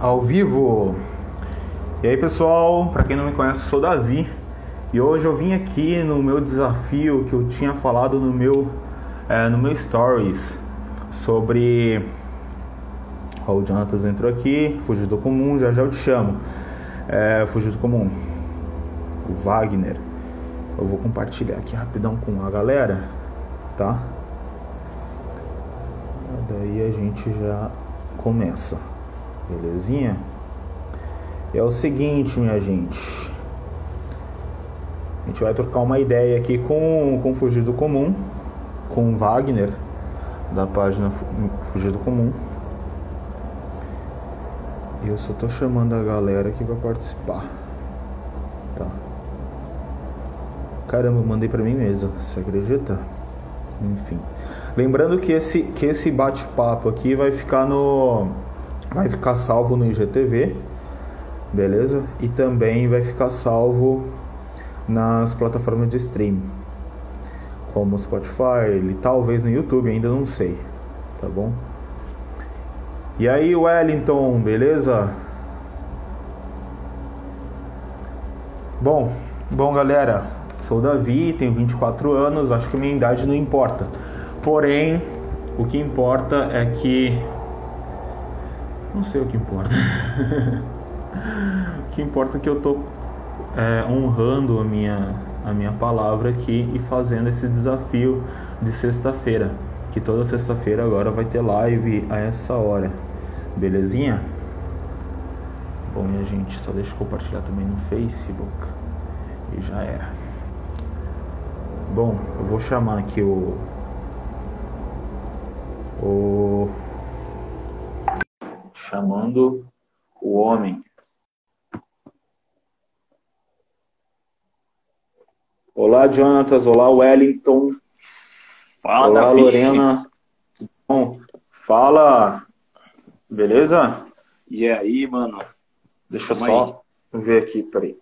ao vivo. E aí, pessoal, para quem não me conhece, eu sou Davi. E hoje eu vim aqui no meu desafio que eu tinha falado no meu é, no meu stories sobre Ó, o Jonatas entrou aqui, fugiu do comum, já já eu te chamo. É, fugiu do comum. O Wagner. Eu vou compartilhar aqui rapidão com a galera, tá? Daí a gente já começa. Belezinha? é o seguinte, minha gente. A gente vai trocar uma ideia aqui com, com Fugir do Comum, com Wagner, da página Fugir do Comum. Eu só tô chamando a galera aqui pra participar. Tá. Caramba, mandei pra mim mesmo, você acredita? Enfim. Lembrando que esse, que esse bate-papo aqui vai ficar no vai ficar salvo no IGTV, beleza? E também vai ficar salvo nas plataformas de streaming, como Spotify, e talvez no YouTube, ainda não sei, tá bom? E aí, Wellington, beleza? Bom, bom galera, sou Davi, tenho 24 anos, acho que minha idade não importa. Porém, o que importa é que não sei o que importa. o que importa é que eu tô é, honrando a minha, a minha palavra aqui e fazendo esse desafio de sexta-feira. Que toda sexta-feira agora vai ter live a essa hora. Belezinha? Bom, minha gente, só deixa eu compartilhar também no Facebook. E já era. Bom, eu vou chamar aqui o. O chamando o homem. Olá, Jonatas. Olá, Wellington. Fala, Olá, Davi. Lorena. Bom, fala. Beleza? E aí, mano? Deixa eu Tamo só ver aqui, peraí.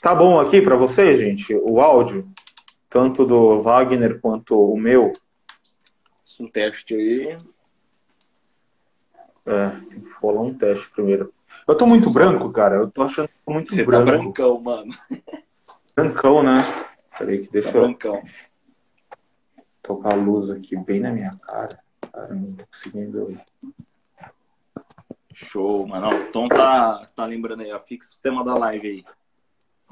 Tá bom aqui para você, gente, o áudio? Tanto do Wagner quanto o meu? Isso um teste aí. É, tem que rolar um teste primeiro. Eu tô muito branco, cara. Eu tô achando que tô muito Você tá branco. brancão, mano. Brancão, né? Peraí que Tá deixa eu brancão. tocar a luz aqui bem na minha cara. Cara, não tô conseguindo. Show, mano. O Tom tá, tá lembrando aí, ó. Fixa o tema da live aí.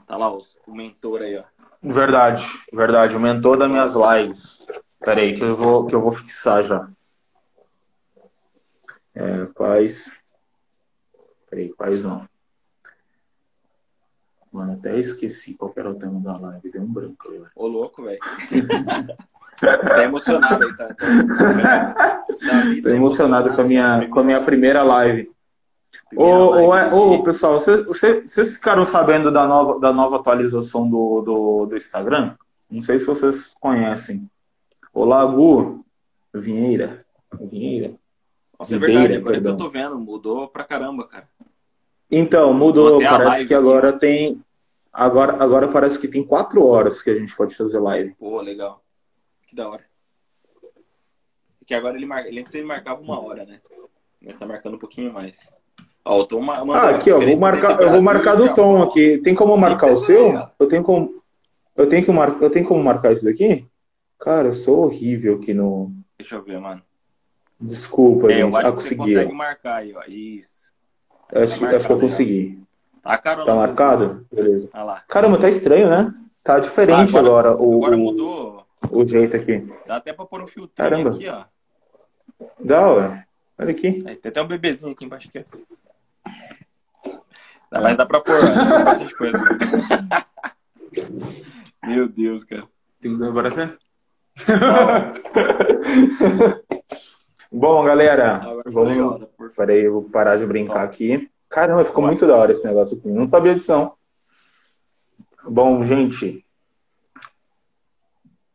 Tá lá os, o mentor aí, ó. Verdade, verdade. O mentor das minhas lives. Peraí, que eu vou, que eu vou fixar já. É, paz. Peraí, paz não. Mano, até esqueci qual era o tema da live. Deu um branco agora. Ô, louco, velho. tá emocionado aí, tá? tá Davi Tô tá emocionado com a minha, com a minha primeira live. Ô, ô, dele. pessoal, vocês ficaram sabendo da nova, da nova atualização do, do, do Instagram? Não sei se vocês conhecem. Olá, Gu Vinheira. Vinheira? Nossa, é verdade, agora que eu perdão. tô vendo, mudou pra caramba, cara. Então, mudou. Parece live que aqui, agora tem. Agora, agora parece que tem quatro horas que a gente pode fazer live. Pô, legal. Que da hora. Porque agora ele marca. Ele antes ele marcava uma hora, né? Ele tá marcando um pouquinho mais. Ó, o Tom ma- mandou Ah, aqui, ó. Vou marcar, eu vou marcar do. Tom aqui. Tem como marcar o seu? Eu tenho como. Eu tenho que mar... eu tenho como marcar isso daqui? Cara, eu sou horrível aqui no. Deixa eu ver, mano. Desculpa, É, eu gente. acho Ah, que você consegui. consegue marcar aí, ó. Isso. Acho, acho que eu aí, consegui. Tá carona. Tá marcado? Beleza. Olha lá. Caramba, tá estranho, né? Tá diferente Ah, agora, o, Agora o- mudou. o jeito aqui. Dá até pra pôr um filtrinho Caramba. aqui, ó. Dá, ué. Olha aqui. Aí, tem até um bebezinho aqui embaixo que é. Dá, mas dá pra pôr, ó. Bastante coisa. Meu Deus, cara. Tem que aparecer? Bom, galera, Agora ficou legal, vamos. Peraí, eu vou parar de brincar Top. aqui. Caramba, ficou Vai. muito da hora esse negócio aqui. Não sabia disso, não. Bom, gente.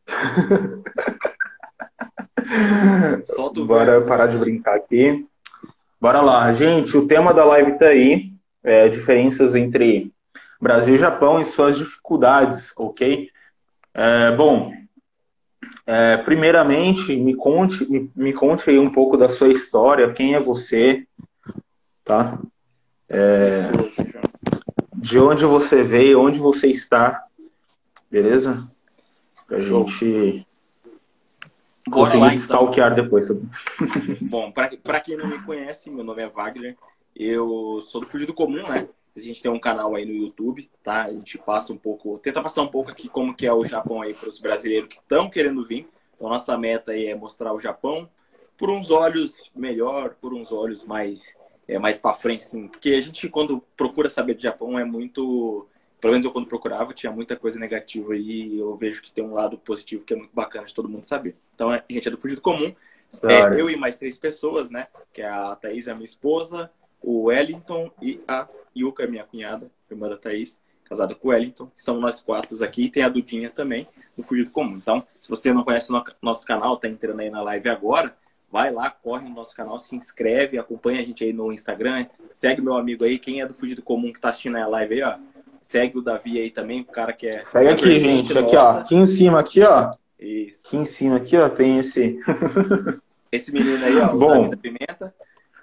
Bora parar de brincar aqui. Bora lá. Gente, o tema da live tá aí. É, diferenças entre Brasil e Japão e suas dificuldades, ok? É, bom, é, primeiramente, me conte, me, me conte aí um pouco da sua história, quem é você, tá? É, de onde você veio, onde você está, beleza? Pra Show. gente Bora conseguir lá, então. stalkear depois. Bom, para quem não me conhece, meu nome é Wagner. Eu sou do Fugido Comum, né? A gente tem um canal aí no YouTube, tá? A gente passa um pouco, tenta passar um pouco aqui como que é o Japão aí para os brasileiros que estão querendo vir. Então, nossa meta aí é mostrar o Japão por uns olhos melhor, por uns olhos mais é, mais para frente, assim. Porque a gente, quando procura saber de Japão, é muito. Pelo menos eu, quando procurava, tinha muita coisa negativa aí. Eu vejo que tem um lado positivo que é muito bacana de todo mundo saber. Então, a gente é do Fugido Comum. É, eu e mais três pessoas, né? Que é a Thaís, a minha esposa, o Wellington e a Yuka, minha cunhada, irmã da Thaís, casada com o Wellington. São nós quatro aqui. E tem a Dudinha também, do Fugido Comum. Então, se você não conhece o nosso canal, tá entrando aí na live agora vai lá, corre no nosso canal, se inscreve, acompanha a gente aí no Instagram, segue meu amigo aí, quem é do Fugido Comum que tá assistindo a live aí, ó. Segue o Davi aí também, o cara que é. Segue aqui, gente, aqui, ó. Aqui em cima, aqui, ó. Isso. Aqui em cima, aqui, ó, tem esse. esse menino aí, ó, o Bom. Davi da Pimenta.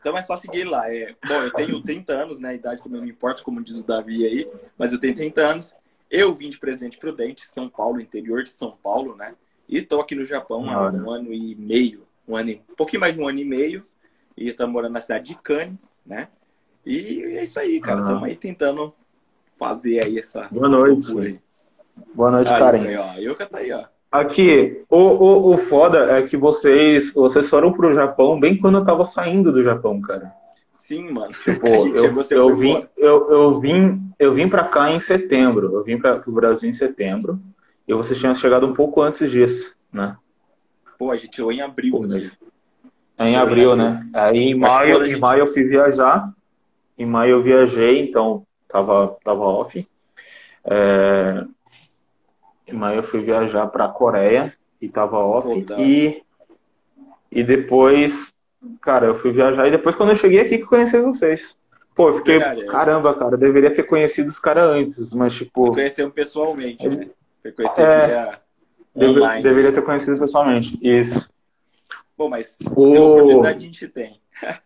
Então é só seguir lá. É, bom, eu tenho 30 anos, né? A idade também não importa, como diz o Davi aí, mas eu tenho 30 anos. Eu vim de Presidente Prudente, São Paulo, interior de São Paulo, né? E tô aqui no Japão há um ano e meio um ano, um pouquinho mais de um ano e meio, e estamos morando na cidade de Cane, né? E é isso aí, cara. Estamos ah. aí tentando fazer aí essa. Boa noite. Boa noite, aí, Karen. Aí, ó. Eu que tá aí, ó. Aqui, o, o, o foda é que vocês, vocês foram pro Japão bem quando eu tava saindo do Japão, cara. Sim, mano. Tipo, eu, eu, vim, eu, eu, vim, eu vim pra cá em setembro. Eu vim para o Brasil em setembro. E vocês tinham chegado um pouco antes disso, né? Pô, a gente tirou em abril, Pô, né? É em abril, né? Aí em maio, gente... em maio eu fui viajar. Em maio eu viajei, então tava, tava off. É... Maio eu fui viajar pra Coreia e tava off. E, e depois, cara, eu fui viajar. E depois, quando eu cheguei aqui, que conheci vocês. Pô, eu fiquei, é. caramba, cara, eu deveria ter conhecido os caras antes, mas tipo. Conheceu pessoalmente, né? Conheceu é... Deve, deveria ter conhecido pessoalmente. Isso. Bom, mas o... oportunidade a gente tem.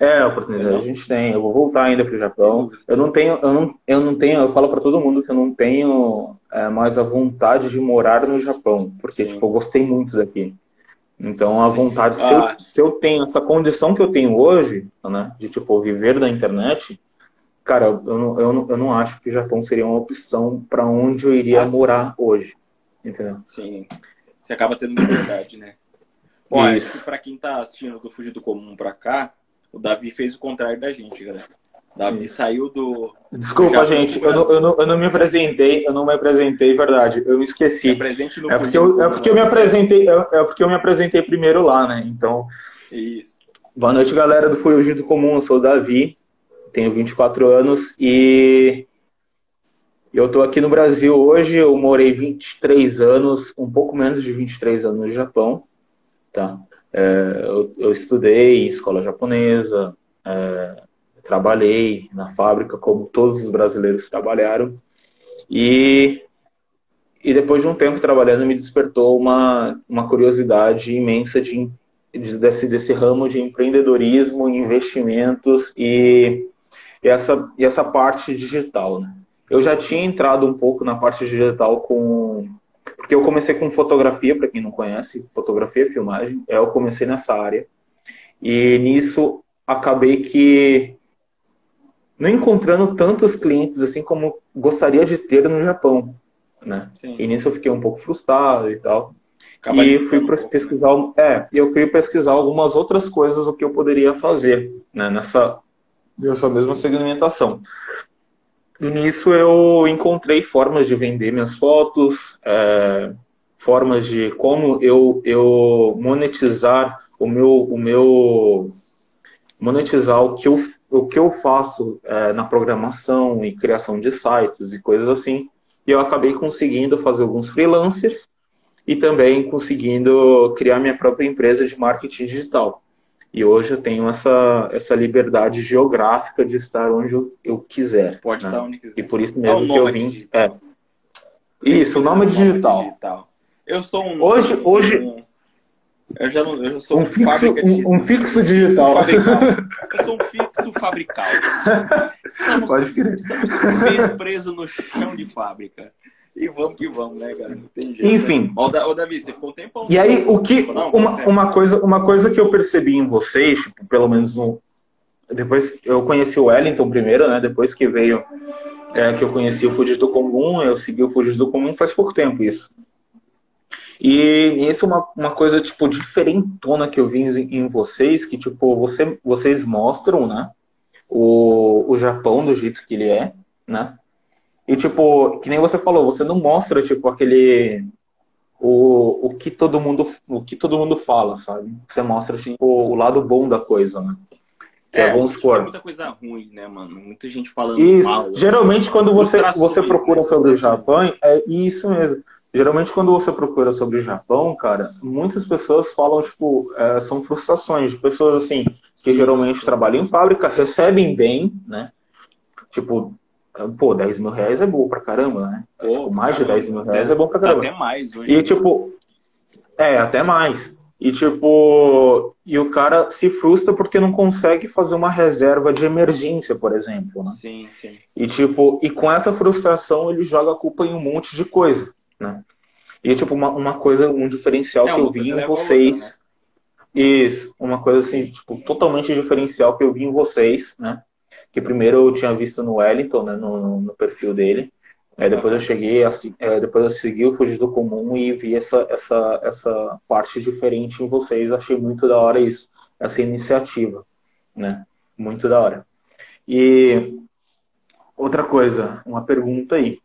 É, a oportunidade a gente tem. Eu vou voltar ainda para o Japão. Eu não tenho, eu não, eu não tenho, eu falo para todo mundo que eu não tenho é, mais a vontade de morar no Japão, porque tipo, eu gostei muito daqui. Então a Sim. vontade, se, ah. eu, se eu tenho essa condição que eu tenho hoje, né, de tipo viver da internet, cara, eu, eu, eu, não, eu não acho que o Japão seria uma opção para onde eu iria morar hoje. Entendeu? Sim. Você acaba tendo liberdade, né? Bom, que pra quem tá assistindo do Fugir do Comum pra cá, o Davi fez o contrário da gente, galera. O Davi Isso. saiu do. Desculpa, do gente, eu não, eu, não, eu não me apresentei, eu não me apresentei, verdade. Eu me esqueci. presente no é porque, eu, é porque eu me apresentei, é, é porque eu me apresentei primeiro lá, né? Então. Isso. Boa noite, galera do Fugir do Comum. Eu sou o Davi, tenho 24 anos e eu estou aqui no Brasil hoje, eu morei 23 anos, um pouco menos de 23 anos no Japão, tá? É, eu, eu, estudei em escola japonesa, é, trabalhei na fábrica como todos os brasileiros trabalharam e e depois de um tempo trabalhando me despertou uma, uma curiosidade imensa de, de desse, desse ramo de empreendedorismo, investimentos e, e, essa, e essa parte digital, né? Eu já tinha entrado um pouco na parte digital com. Porque eu comecei com fotografia, para quem não conhece, fotografia e filmagem. É, eu comecei nessa área. E nisso acabei que não encontrando tantos clientes assim como gostaria de ter no Japão, né? Sim. E nisso eu fiquei um pouco frustrado e tal. Acaba e fui um pesquisar, é, eu fui pesquisar algumas outras coisas o que eu poderia fazer, né, nessa nessa mesma segmentação. E nisso eu encontrei formas de vender minhas fotos, é, formas de como eu, eu monetizar o meu, o meu monetizar o que eu, o que eu faço é, na programação e criação de sites e coisas assim. E eu acabei conseguindo fazer alguns freelancers e também conseguindo criar minha própria empresa de marketing digital. E hoje eu tenho essa, essa liberdade geográfica de estar onde eu, eu quiser. Pode né? estar onde quiser. E por isso mesmo é que eu vim. É. Isso, o nome é digital. digital. Eu sou um. Hoje, hoje, Eu já não, eu sou um fixo, um, um, fixo digital. Eu sou um fixo fabrical. Estamos, Pode crer. estamos presos no chão de fábrica. E vamos que vamos, né, cara? Jeito, Enfim. Né? Ô, Davi, você ficou um tempão. E aí, o que. Não, uma, uma, coisa, uma coisa que eu percebi em vocês, tipo, pelo menos no. Depois eu conheci o Wellington primeiro, né? Depois que veio. É, que eu conheci o Fugido Comum, eu segui o Fugido Comum faz pouco tempo isso. E isso é uma, uma coisa, tipo, diferentona que eu vi em, em vocês, que, tipo, você, vocês mostram, né? O, o Japão do jeito que ele é, né? E, tipo, que nem você falou, você não mostra, tipo, aquele. O, o que todo mundo o que todo mundo fala, sabe? Você mostra tipo, o lado bom da coisa, né? Que é, é vamos supor. muita coisa ruim, né, mano? Muita gente falando isso. mal. Assim. Geralmente quando você você procura né? sobre o Japão, é isso mesmo. Geralmente quando você procura sobre o Japão, cara, muitas pessoas falam tipo, é, são frustrações de pessoas assim que sim, geralmente sim. trabalham em fábrica, recebem bem, né? Tipo, Pô, 10 mil reais é bom pra caramba, né? Pô, tipo, mais caramba, de 10 mil reais é bom pra caramba. Até mais hoje. E tipo, é, até mais. E tipo, e o cara se frustra porque não consegue fazer uma reserva de emergência, por exemplo, né? Sim, sim. E tipo, e com essa frustração ele joga a culpa em um monte de coisa, né? E tipo, uma, uma coisa, um diferencial é, que eu vi em vocês. Outra, né? Isso, uma coisa assim, tipo, totalmente diferencial que eu vi em vocês, né? Que primeiro eu tinha visto no Wellington, né, no, no perfil dele. Aí depois eu cheguei, é, depois eu segui o Fugir do Comum e vi essa, essa, essa parte diferente em vocês. Achei muito da hora isso, essa iniciativa, né? Muito da hora. E outra coisa, uma pergunta aí.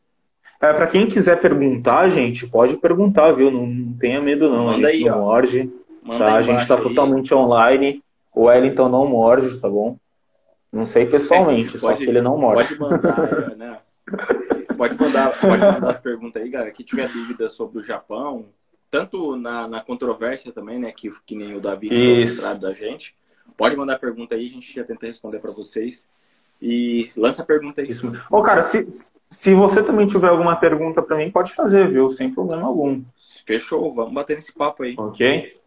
É, para quem quiser perguntar, gente, pode perguntar, viu? Não, não tenha medo não. Manda a gente aí, não ó. morde. tá? A gente está totalmente online. O Wellington não morde, tá bom? Não sei pessoalmente, pode, só que ele não mora. Pode mandar, né? Pode mandar, pode mandar as perguntas aí, galera. Que tiver dúvida sobre o Japão, tanto na, na controvérsia também, né? Que, que nem o Davi mostrado da gente. Pode mandar pergunta aí, a gente já tenta responder para vocês. E lança a pergunta aí. Isso. Ô, cara, se, se você também tiver alguma pergunta para mim, pode fazer, viu? Sem problema algum. Fechou, vamos bater nesse papo aí. Ok.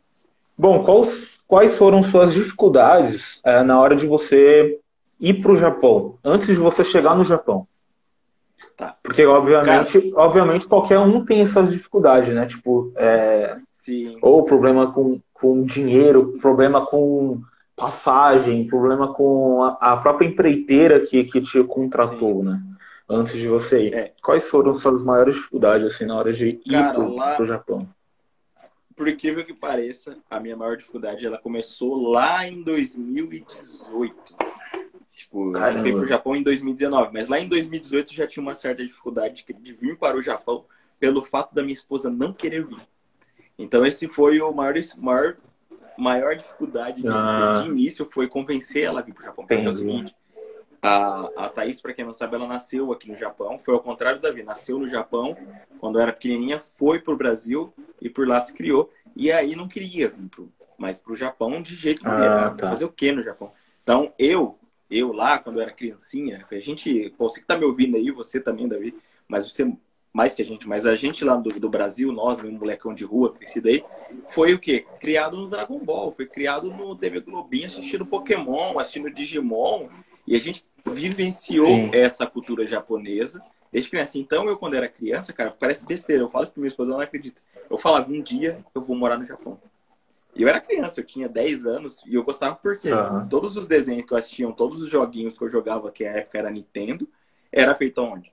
Bom, quais, quais foram suas dificuldades é, na hora de você ir para o Japão, antes de você chegar no Japão. Tá. Porque, obviamente, Cara, obviamente, qualquer um tem essas dificuldades, né? Tipo, é, ou problema com, com dinheiro, problema com passagem, problema com a, a própria empreiteira que, que te contratou, sim. né? Antes de você ir. É. Quais foram suas maiores dificuldades, assim, na hora de ir para o Japão? Por incrível que pareça, a minha maior dificuldade, ela começou lá em 2018. Tipo, Caramba. a gente veio pro Japão em 2019, mas lá em 2018 já tinha uma certa dificuldade de vir para o Japão pelo fato da minha esposa não querer vir. Então esse foi o maior, maior, maior dificuldade de, ah. de início, foi convencer ela a vir pro Japão. Porque é o seguinte, a, a Thaís, para quem não sabe, ela nasceu aqui no Japão, foi ao contrário da Davi, nasceu no Japão, quando era pequenininha, foi pro Brasil e por lá se criou, e aí não queria vir pro, mais pro Japão de jeito nenhum, ah, tá. fazer o que no Japão? Então eu eu lá, quando eu era criancinha, a gente, você que tá me ouvindo aí, você também, Davi, mas você mais que a gente, mas a gente lá do, do Brasil, nós, meu molecão de rua, crescido aí, foi o quê? Criado no Dragon Ball, foi criado no TV Globinho, assistindo Pokémon, assistindo Digimon, e a gente vivenciou Sim. essa cultura japonesa desde criança. Então, eu, quando era criança, cara, parece besteira, eu falo isso pra minha esposa, ela não acredita. Eu falava, um dia eu vou morar no Japão. E eu era criança, eu tinha 10 anos e eu gostava porque uhum. todos os desenhos que eu assistia, todos os joguinhos que eu jogava, que na época era Nintendo, era feito onde?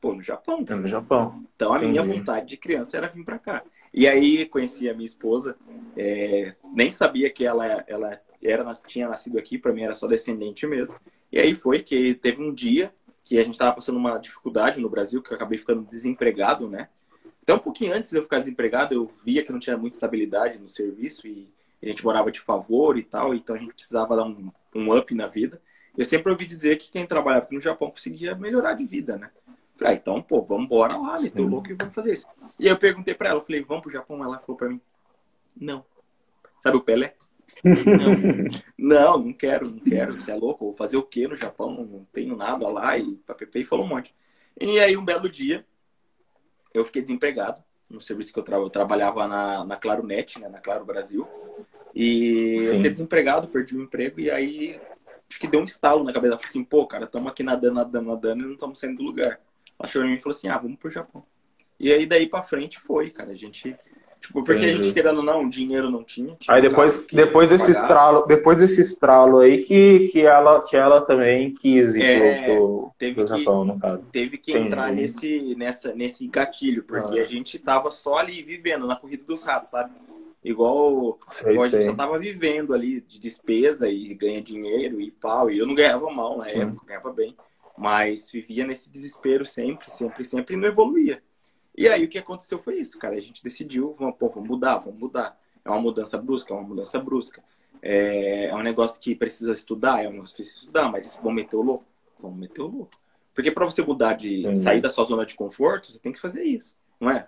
Pô, no Japão. É no Japão. Então a Entendi. minha vontade de criança era vir para cá. E aí conheci a minha esposa, é, nem sabia que ela, ela era, tinha nascido aqui, para mim era só descendente mesmo. E aí foi que teve um dia que a gente estava passando uma dificuldade no Brasil, que eu acabei ficando desempregado, né? Até um pouquinho antes de eu ficar desempregado, eu via que não tinha muita estabilidade no serviço e a gente morava de favor e tal, então a gente precisava dar um, um up na vida. Eu sempre ouvi dizer que quem trabalhava aqui no Japão conseguia melhorar de vida, né? Falei, ah, então, pô, vamos embora lá, meteu louco e vamos fazer isso. E aí eu perguntei pra ela, falei, vamos pro Japão? Ela falou pra mim, não. Sabe o Pelé? não, não, não quero, não quero, você é louco, vou fazer o quê no Japão? Não tenho nada lá, e papapá, e falou um monte. E aí um belo dia, eu fiquei desempregado no serviço que eu, tra eu trabalhava na, na Claro Net, né, na Claro Brasil. E Sim. eu fiquei desempregado, perdi o emprego, e aí acho que deu um estalo na cabeça. Falei assim, pô, cara, estamos aqui nadando, nadando, nadando e não estamos saindo do lugar. Ela chegou em mim e falou assim, ah, vamos pro Japão. E aí daí pra frente foi, cara. A gente Tipo, porque Entendi. a gente, querendo ou não, dinheiro não tinha. Aí depois, depois desse estralo, depois desse estralo aí que, que, ela, que ela também quis ir é, pro, teve pro que, Japão, no caso. Teve que Entendi. entrar nesse, nessa, nesse gatilho, porque ah. a gente tava só ali vivendo na corrida dos ratos, sabe? Igual, sei, igual a gente só tava vivendo ali de despesa e ganha dinheiro e pau. E eu não ganhava mal na Sim. época, ganhava bem. Mas vivia nesse desespero sempre, sempre, sempre e não evoluía. E aí o que aconteceu foi isso, cara. A gente decidiu, vamos, pô, vamos mudar, vamos mudar. É uma mudança brusca, é uma mudança brusca. É, é um negócio que precisa estudar, é um negócio que precisa estudar, mas vamos meter o louco? Vamos meter o louco. Porque para você mudar de uhum. sair da sua zona de conforto, você tem que fazer isso, não é?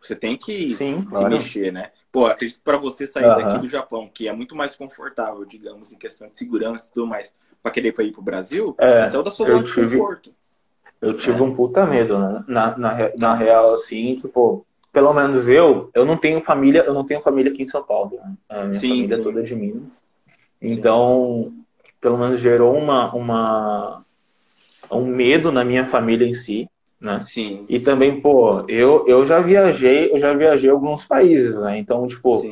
Você tem que Sim, se claro. mexer, né? Pô, acredito para você sair uhum. daqui do Japão, que é muito mais confortável, digamos, em questão de segurança e tudo mais, para querer ir para o Brasil, é, você saiu da sua zona de conforto. Eu tive um puta medo, né? Na, na, na real, assim, tipo, pelo menos eu, eu não tenho família, eu não tenho família aqui em São Paulo. Né? A minha sim, família é sim. é toda de Minas. Então, sim. pelo menos gerou uma, uma, um medo na minha família em si, né? Sim. E também, pô, eu, eu já viajei, eu já viajei alguns países, né? Então, tipo,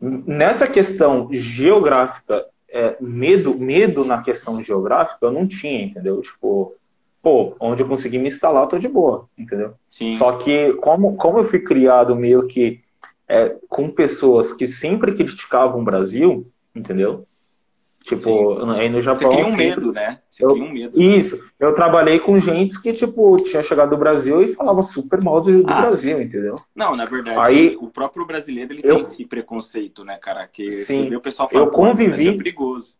nessa questão geográfica, é, medo, medo na questão geográfica eu não tinha, entendeu? Tipo, pô, onde eu consegui me instalar, eu tô de boa, entendeu? Sim. Só que, como, como eu fui criado meio que é, com pessoas que sempre criticavam o Brasil, entendeu? Tipo, Sim. aí no Japão. Você cria um medo, né? Você eu, cria um medo. Isso. Eu trabalhei com gente que, tipo, tinha chegado do Brasil e falava super mal do, do ah, Brasil, entendeu? Não, na verdade, aí, o próprio brasileiro ele eu, tem esse preconceito, né, cara? Que sim, você vê o pessoal falando, eu convivi, é perigoso.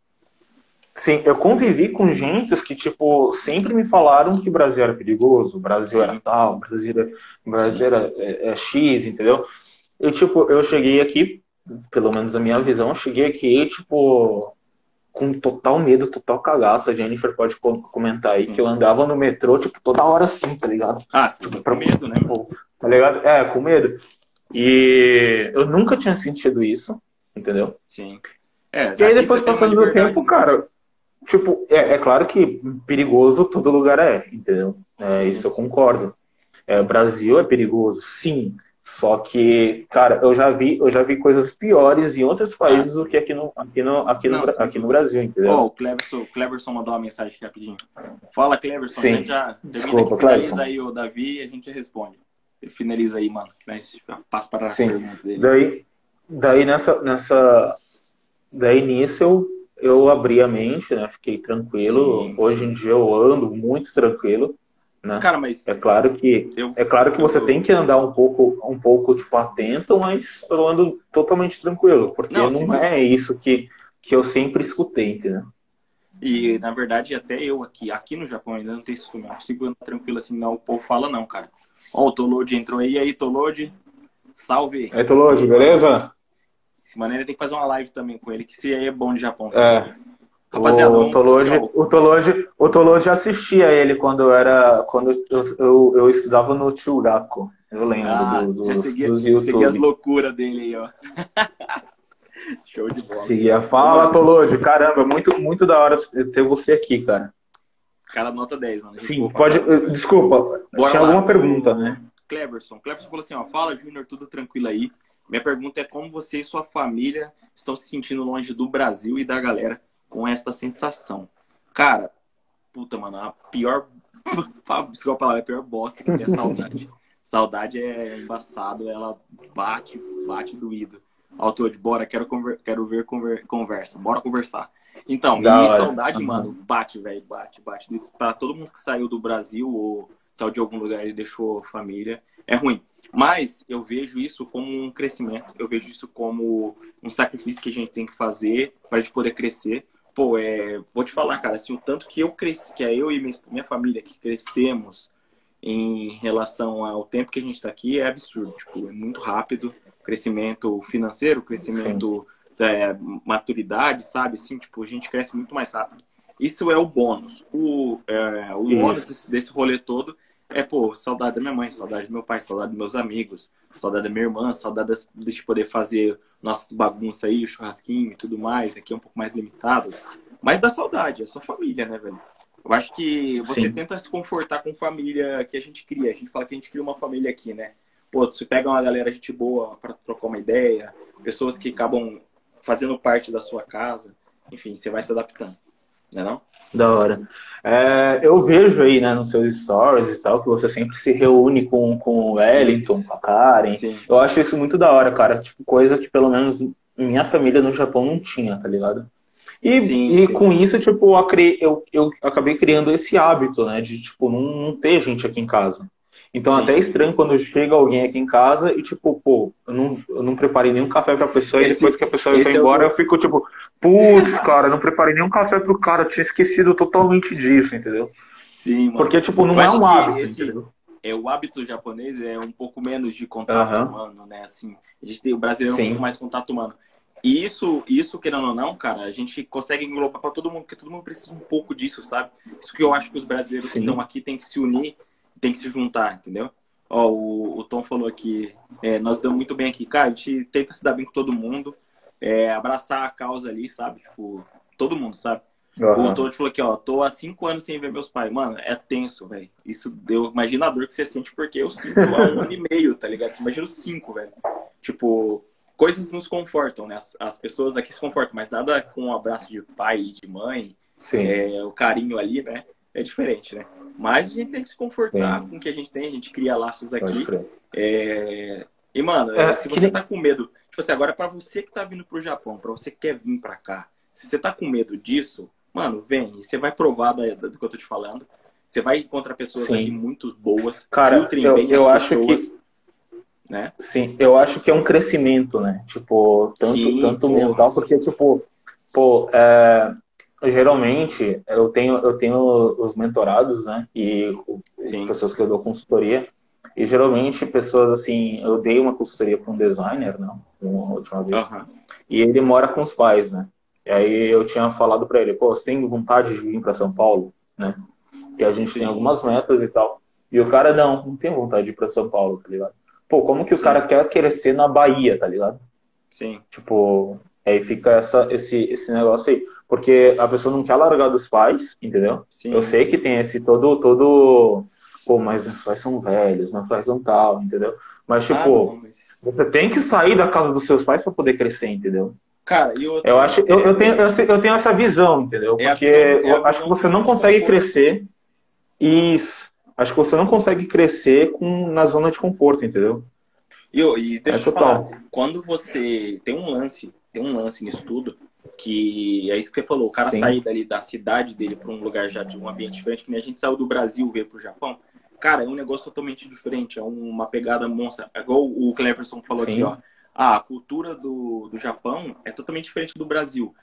Sim, eu convivi com gente que, tipo, sempre me falaram que o Brasil era perigoso, o Brasil Sim. era tal, o Brasil era, o Brasil era é, é, X, entendeu? E, tipo, eu cheguei aqui, pelo menos a minha visão, eu cheguei aqui, tipo, com total medo, total cagaço. A Jennifer pode comentar aí Sim. que eu andava no metrô, tipo, toda hora assim, tá ligado? Ah, sim, tipo, com medo, né? Tipo, tá ligado? É, com medo. E eu nunca tinha sentido isso, entendeu? Sim. É, e aí depois passando do tempo, cara, Tipo, é, é, claro que perigoso todo lugar é, entendeu? É, isso eu concordo. É, o Brasil é perigoso, sim. Só que, cara, eu já vi, eu já vi coisas piores em outros países do que aqui no, aqui no, aqui no, Não, aqui no Brasil, entendeu? Oh, o Cleverson, Cleverson mandou uma mensagem aqui rapidinho. Fala, Cleverson, sim. já Desculpa, aqui, finaliza aí o Davi e a gente responde. Ele finaliza aí, mano. Passa para a pergunta dele. Daí, daí nessa, nessa, daí nisso eu eu abri a mente, né? Fiquei tranquilo. Sim, Hoje sim. em dia eu ando muito tranquilo. Né? Cara, mas é claro que eu, é claro que você eu, tem que andar um pouco um pouco tipo atento, mas eu ando totalmente tranquilo, porque não, não é isso que, que eu sempre escutei, entendeu? E na verdade até eu aqui, aqui no Japão ainda não tenho isso, não consigo andar tranquilo assim, não, o povo fala não, cara. Ó, o Tolode entrou aí, aí Tolode. Salve. Aí Tolode, beleza? Esse maneira tem que fazer uma live também com ele, que se aí é bom de Japão. Também. É. Rapaziada, o Toloji, o Toloji, o assistia ele quando eu era quando eu, eu, eu estudava no Churaco. Eu lembro ah, do, dos, seguia, dos YouTube. Seguia as loucuras dele aí, ó. Show de bola. Seguia. Fala, Toloji. Caramba, muito, muito da hora ter você aqui, cara. Cara, nota 10, mano. Sim, desculpa, pode. Cara. Desculpa. Bora tinha lá, alguma pergunta, né? Cleverson. Cleverson falou assim, ó. Fala, Júnior, tudo tranquilo aí. Minha pergunta é como você e sua família estão se sentindo longe do Brasil e da galera com esta sensação. Cara, puta, mano, a pior. Desculpa a palavra, a pior bosta que é saudade. saudade é embaçado, ela bate, bate doído. Autor de bora, quero, conver... quero ver conver... conversa, bora conversar. Então, saudade, mano, bate, velho, bate, bate. Pra todo mundo que saiu do Brasil ou saiu de algum lugar e deixou família, é ruim. Mas eu vejo isso como um crescimento, eu vejo isso como um sacrifício que a gente tem que fazer para a gente poder crescer. Pô, é, vou te falar, cara, assim, o tanto que eu cresci, que é eu e minha, família que crescemos em relação ao tempo que a gente está aqui é absurdo. Tipo, é muito rápido. Crescimento financeiro, crescimento é, maturidade, sabe? Assim, tipo, a gente cresce muito mais rápido. Isso é o bônus. O, é, o ônus desse, desse rolê todo é, pô, saudade da minha mãe, saudade do meu pai, saudade dos meus amigos, saudade da minha irmã, saudade de poder fazer nossa bagunça aí, o churrasquinho e tudo mais. Aqui é um pouco mais limitado. Mas dá saudade, é sua família, né, velho? Eu acho que você Sim. tenta se confortar com família que a gente cria. A gente fala que a gente cria uma família aqui, né? Pô, você pega uma galera gente boa para trocar uma ideia, pessoas que acabam fazendo parte da sua casa. Enfim, você vai se adaptando, né não? Da hora. É, eu vejo aí, né, nos seus stories e tal, que você sempre se reúne com, com o Wellington, com a Karen. Sim. Eu acho isso muito da hora, cara. Tipo, coisa que pelo menos minha família no Japão não tinha, tá ligado? E, sim, e sim. com isso, tipo, eu, eu acabei criando esse hábito, né? De, tipo, não, não ter gente aqui em casa. Então, até é estranho quando chega alguém aqui em casa e, tipo, pô, eu não, eu não preparei nenhum café pra pessoa esse, e depois que a pessoa vai é embora, eu fico, tipo, putz, cara, não preparei nenhum café pro cara, eu tinha esquecido totalmente disso, entendeu? Sim, mano. Porque, tipo, não é um hábito, esse, entendeu? É, o hábito japonês é um pouco menos de contato uhum. humano, né? Assim, a gente tem o brasileiro é um pouco mais contato humano. E isso, isso, querendo ou não, cara, a gente consegue englobar para todo mundo, porque todo mundo precisa um pouco disso, sabe? Isso que eu acho que os brasileiros Sim. que estão aqui têm que se unir, têm que se juntar, entendeu? Ó, o, o Tom falou aqui, é, nós damos muito bem aqui, cara, a gente tenta se dar bem com todo mundo, é, abraçar a causa ali, sabe? Tipo, todo mundo, sabe? Uhum. O Tom falou aqui, ó, tô há cinco anos sem ver meus pais. Mano, é tenso, velho. Isso deu. Imagina a dor que você sente, porque eu sinto há um ano e meio, tá ligado? Você imagina os cinco, velho. Tipo, coisas nos confortam, né? As, as, pessoas aqui se confortam, mas nada com um abraço de pai e de mãe, é, o carinho ali, né? É diferente, né? Mas a gente tem que se confortar Sim. com o que a gente tem, a gente cria laços aqui. É... E, mano, é, se você tá com medo, tipo assim, agora para você que tá vindo pro Japão, para você que quer vir para cá, se você tá com medo disso, mano, vem, e você vai provar da, do que eu tô te falando. Você vai encontrar pessoas Sim. aqui muito boas, Cara, filtrem eu, bem eu as acho pessoas. Que né? Sim, eu acho que é um crescimento, né? Tipo, tanto, Sim, tanto mental, porque, tipo, pô, é, geralmente eu tenho, eu tenho os mentorados, né? E Sim. pessoas que eu dou consultoria. E geralmente pessoas assim, eu dei uma consultoria para um designer, né? Uma última vez. Uhum. E ele mora com os pais, né? E aí eu tinha falado para ele, pô, você tem vontade de vir para São Paulo, né? E a gente Sim. tem algumas metas e tal. E o cara, não, não tem vontade de ir para São Paulo, tá ligado? Pô, como que Sim. o cara quer crescer na Bahia, tá ligado? Sim. Tipo, aí fica essa, esse, esse negócio aí. Porque a pessoa não quer largar dos pais, entendeu? Sim, Eu sei sim. que tem esse todo, todo. Pô, mas meus pais são velhos, meus pais são tal, entendeu? Mas, ah, tipo, ah, não, mas... você tem que sair da casa dos seus pais para poder crescer, entendeu? Cara, e outra... eu acho, eu, eu, tenho, eu tenho essa visão, entendeu? É Porque é eu acho que você não consegue crescer. Isso acho que você não consegue crescer com, na zona de conforto, entendeu? E, e deixa é eu total. falar, quando você tem um lance, tem um lance nisso tudo, que é isso que você falou, o cara Sim. sair dali da cidade dele para um lugar já de um ambiente diferente, que nem a gente saiu do Brasil veio para o Japão, cara, é um negócio totalmente diferente, é uma pegada monstra. É igual o Cleverson falou Sim. aqui, ó. Ah, a cultura do, do Japão é totalmente diferente do Brasil.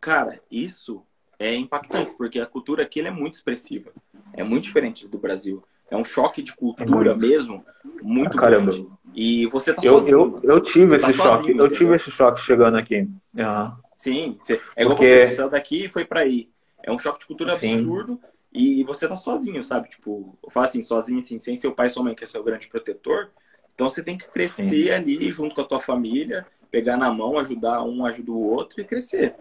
Cara, isso é impactante, porque a cultura aqui é muito expressiva. É muito diferente do Brasil. É um choque de cultura é mesmo, muito ah, grande. E você tá eu, sozinho. Eu, eu tive esse tá choque. Sozinho, eu tive esse choque chegando aqui. Uhum. Sim, você, é igual porque... você saiu daqui e foi para aí. É um choque de cultura Sim. absurdo e você tá sozinho, sabe? Tipo, eu falo assim, sozinho, assim, sem seu pai e sua mãe, que é seu grande protetor. Então você tem que crescer Sim. ali junto com a tua família, pegar na mão, ajudar um, ajuda o outro e crescer.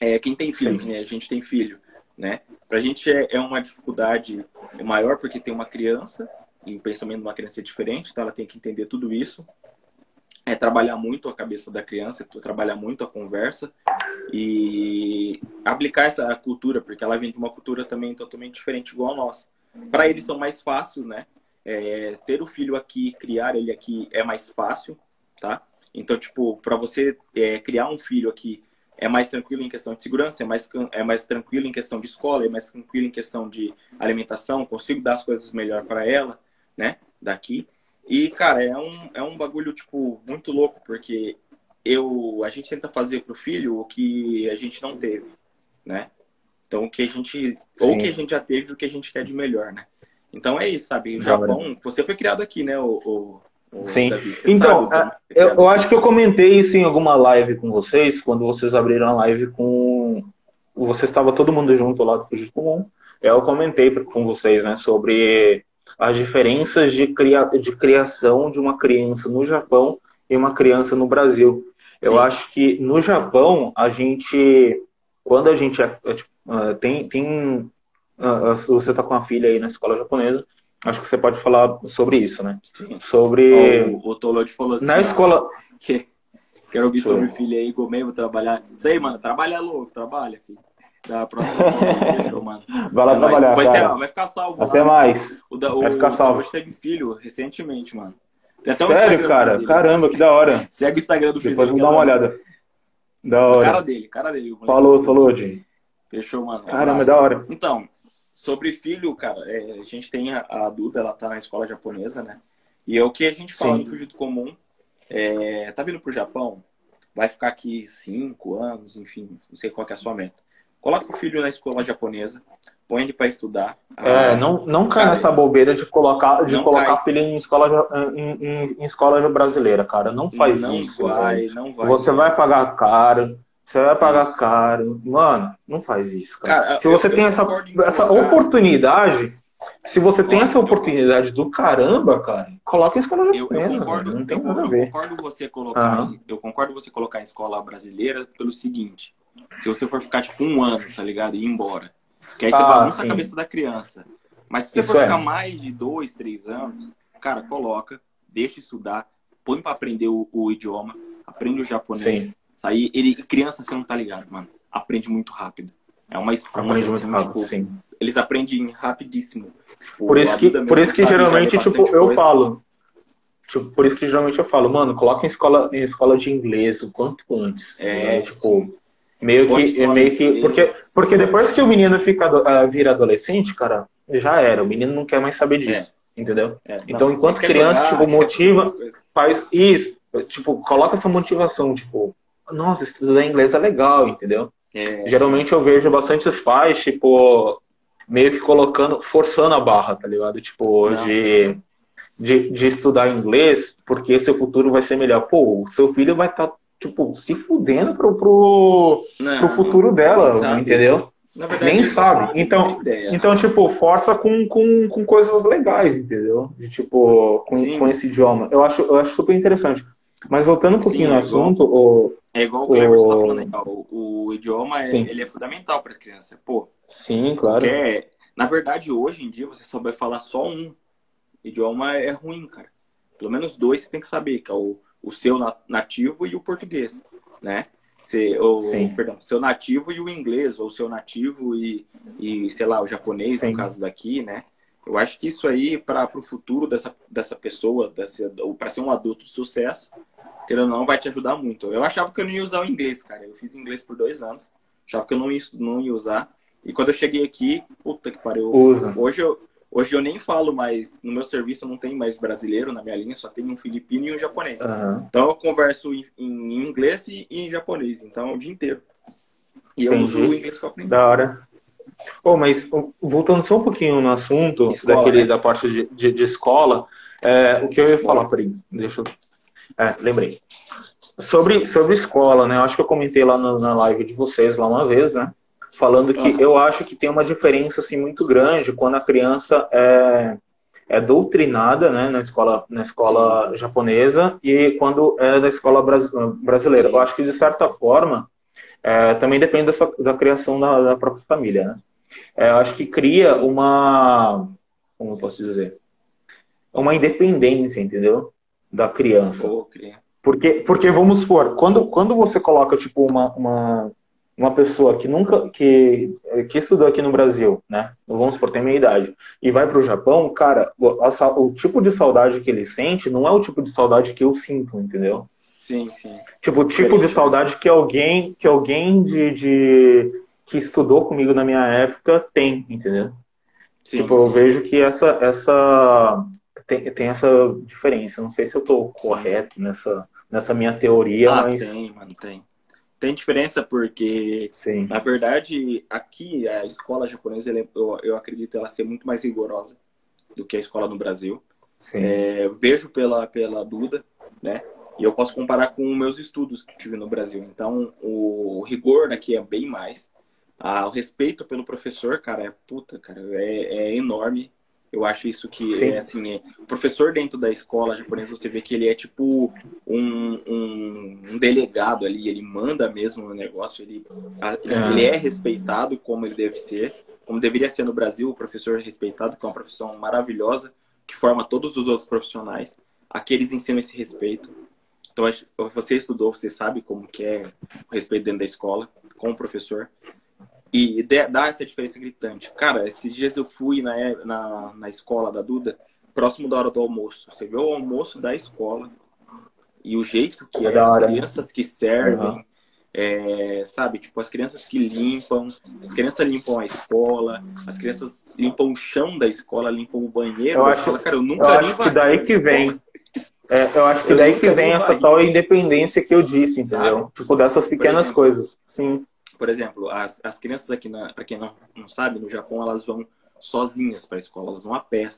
É, quem tem filho, que a gente tem filho, né? Pra gente é, é uma dificuldade maior porque tem uma criança e o pensamento de uma criança é diferente, então ela tem que entender tudo isso. É trabalhar muito a cabeça da criança, trabalhar muito a conversa e aplicar essa cultura, porque ela vem de uma cultura também totalmente diferente igual a nossa. Para eles são mais fácil, né? É, ter o filho aqui, criar ele aqui é mais fácil, tá? Então, tipo, para você é, criar um filho aqui é mais tranquilo em questão de segurança, é mais, é mais tranquilo em questão de escola, é mais tranquilo em questão de alimentação, consigo dar as coisas melhor para ela, né, daqui. E, cara, é um, é um bagulho, tipo, muito louco, porque eu, a gente tenta fazer pro filho o que a gente não teve, né? Então, o que a gente, Sim. ou o que a gente já teve, o que a gente quer de melhor, né? Então é isso, sabe? O Japão, você foi criado aqui, né, o, o Sim. então, é, eu, eu, acho que eu comentei isso em alguma live com vocês, quando vocês abriram a live com. Você estava todo mundo junto lá do Fugir Comum. Eu comentei com vocês, né, sobre as diferenças de, cria, de criação de uma criança no Japão e uma criança no Brasil. Sim. Eu acho que no Japão, a gente, quando a gente é, é, tipo, uh, tem, tem uh, você está com a filha aí na escola japonesa, acho que você pode falar sobre isso, né? Sim. Sobre. O, o Tolode falou assim. Na escola. Que, quero ouvir sobre filho aí, Gomei, vou trabalhar. Isso aí, mano, trabalha louco, trabalha, filho. Da próxima mano. Vai lá trabalhar. Vai, cara. vai ficar salvo. Até mais. O, da, o, vai ficar salvo. O teve filho recentemente, mano. Sério, cara? Dele. Caramba, que da hora. Segue o Instagram do filho. Depois vamos dar uma olhada. Da hora. Cara dele, cara dele. Falou, falou, Jim. Fechou, mano. Caramba, é da hora. Então, sobre filho, cara, é, a gente tem a, a Duda, ela tá na escola japonesa, né? E é o que a gente fala Sim. no Fujito Comum. É, tá vindo pro Japão? Vai ficar aqui cinco anos, enfim, não sei qual é a sua meta. Coloca o filho na escola japonesa, põe ele para estudar. É, ah, não, não cai nessa bobeira de colocar, de colocar filho em escola, em, em, em, escola brasileira, cara. Não faz não isso. Vai, não vai. Você vai pagar caro. Você vai pagar isso. caro. Mano, não faz isso, cara. cara se você eu, tem eu essa, essa oportunidade, se você tem essa oportunidade do caramba, cara, coloca em escola japonesa. Eu, concordo, não tem eu, nada a ver. Eu concordo você colocar, uhum. eu concordo você colocar em escola brasileira pelo seguinte: se você for ficar tipo um ano, tá ligado, e ir embora, que aí você ah, bagunça a cabeça da criança. Mas se você Isso for é. ficar mais de dois, três anos, cara, coloca, deixa estudar, põe para aprender o, o, idioma, aprende o japonês. Sim. Aí ele criança você não tá ligado, mano. Aprende muito rápido. É uma esponja muito assim, rápido, tipo, sim. eles aprendem rapidíssimo. Tipo, por isso que, por isso que geralmente, tipo, eu coisa. falo. Tipo, por isso que geralmente eu falo, mano, coloca em escola, em escola de inglês o quanto antes. É, né? tipo, meio que, meio que, porque, porque depois que o menino fica, uh, vira adolescente, cara, já era. O menino não quer mais saber disso, é. entendeu? É, então, não, enquanto criança, jogar, tipo, motiva, faz isso, tipo, coloca essa motivação, tipo, nossa, estudar inglês é legal, entendeu? É. Geralmente eu vejo bastante pais, tipo, meio que colocando, forçando a barra, tá ligado? Tipo, Não, de, de, de, estudar inglês, porque seu futuro vai ser melhor. Pô, o seu filho vai estar, tá, tipo, se fudendo pro, pro, não, pro futuro dela, entendeu? Verdade, Nem sabe. sabe. Então, então, tipo, força com, com, com coisas legais, entendeu? De, tipo, com, com esse idioma. Eu acho, eu acho super interessante. Mas voltando um pouquinho Sim, no é assunto, igual, o, é igual o Cleverson tá falando aí, o, o idioma é, ele é fundamental para as crianças. Pô, Sim, claro. Porque, na verdade, hoje em dia, você só vai falar só um idioma é ruim, cara. Pelo menos dois você tem que saber, que é o, o seu nativo e o português, né? Se, ou, Sim. perdão, seu nativo e o inglês, ou seu nativo e, e sei lá, o japonês, Sim. no caso daqui, né? Eu acho que isso aí, para o futuro dessa, dessa pessoa, para ser um adulto de sucesso, querendo ou não, vai te ajudar muito. Eu achava que eu não ia usar o inglês, cara. Eu fiz inglês por dois anos. Achava que eu não ia, não ia usar. E quando eu cheguei aqui, puta que pariu. Usa. Hoje eu, hoje eu nem falo mais, no meu serviço não tem mais brasileiro na minha linha, só tem um filipino e um japonês. Uhum. Então eu converso em, em inglês e, em japonês, então o dia inteiro. E eu Entendi. uso o inglês que eu aprendi. Da hora. Oh, mas voltando só um pouquinho no assunto escola, daquele, né? da parte de, de, de escola, é, o que eu ia falar, peraí, deixa eu... É, lembrei. Sobre, sobre escola, né? Eu acho que eu comentei lá na, na live de vocês lá uma vez, né? Falando que eu acho que tem uma diferença assim muito grande quando a criança é, é doutrinada né, na escola, na escola japonesa e quando é da escola brasileira. Sim. Eu acho que, de certa forma, é, também depende dessa, da criação da, da própria família. Né? É, eu acho que cria uma. Como eu posso dizer? Uma independência, entendeu? Da criança. Porque, porque, vamos supor, quando, quando você coloca, tipo, uma, uma, uma pessoa que nunca que, que estudou aqui no Brasil, né? Vamos supor, tem minha idade, e vai para o Japão, cara, o, a, o tipo de saudade que ele sente não é o tipo de saudade que eu sinto, entendeu? Sim, sim. Tipo, o tipo de saudade que alguém que alguém de, de que estudou comigo na minha época tem, entendeu? Sim, tipo, sim. eu vejo que essa essa tem, tem essa diferença. Não sei se eu estou correto nessa nessa minha teoria, ah, mas tem, mano, tem. Tem diferença porque, Sim. na verdade, aqui a escola japonesa, é, eu, eu acredito ela ser muito mais rigorosa do que a escola no Brasil. É, vejo pela, pela Duda, né? E eu posso comparar com meus estudos que tive no Brasil. Então, o rigor aqui é bem mais. Ah, o respeito pelo professor, cara, é puta, cara, é, é enorme. Eu acho isso que Sim. é assim, é, o professor dentro da escola japonesa, você vê que ele é tipo um, um delegado ali, ele manda mesmo no negócio, ele, é. ele é respeitado como ele deve ser, como deveria ser no Brasil, o professor respeitado, que é uma profissão maravilhosa, que forma todos os outros profissionais. Aqui eles ensinam esse respeito. Então, você estudou, você sabe como que é o respeito dentro da escola, com o professor. E dá essa diferença gritante. Cara, esses dias eu fui na, na, na escola da Duda, próximo da hora do almoço. Você vê o almoço da escola e o jeito que é, é as crianças que servem, uhum. é, sabe? Tipo, as crianças que limpam, as crianças limpam a escola, as crianças limpam o chão da escola, limpam o banheiro. Eu acho, escola. Cara, eu nunca eu acho que daí que vem. É, eu acho que eu daí que vem essa tal independência que eu disse, entendeu? Sabe? Tipo, dessas pequenas exemplo, coisas. Sim. Por exemplo, as, as crianças aqui, para quem não, não sabe, no Japão elas vão sozinhas para a escola, elas vão a pé.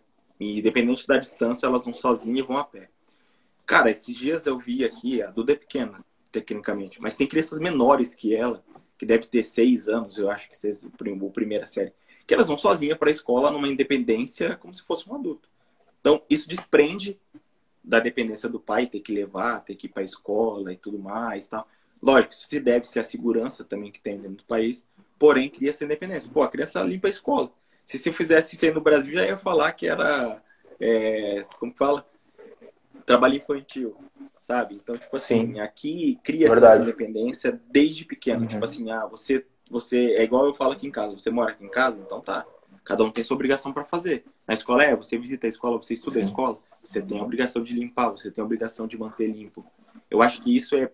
E independente da distância, elas vão sozinhas e vão a pé. Cara, esses dias eu vi aqui, a Duda é pequena, tecnicamente, mas tem crianças menores que ela, que deve ter seis anos, eu acho que seja o primeira série, que elas vão sozinhas para a escola numa independência como se fosse um adulto. Então, isso desprende da dependência do pai, ter que levar, ter que ir para a escola e tudo mais, tal. Lógico, isso se deve ser a segurança também que tem dentro do país, porém cria essa independência. Pô, a criança limpa a escola. Se você fizesse isso aí no Brasil, já ia falar que era, é, como fala, trabalho infantil, sabe? Então, tipo assim, Sim. aqui cria essa independência desde pequeno. Uhum. Tipo assim, ah, você, você, é igual eu falo aqui em casa, você mora aqui em casa, então tá. Cada um tem sua obrigação para fazer. Na escola é, você visita a escola, você estuda Sim. a escola, você tem a obrigação de limpar, você tem a obrigação de manter limpo. Eu acho que isso é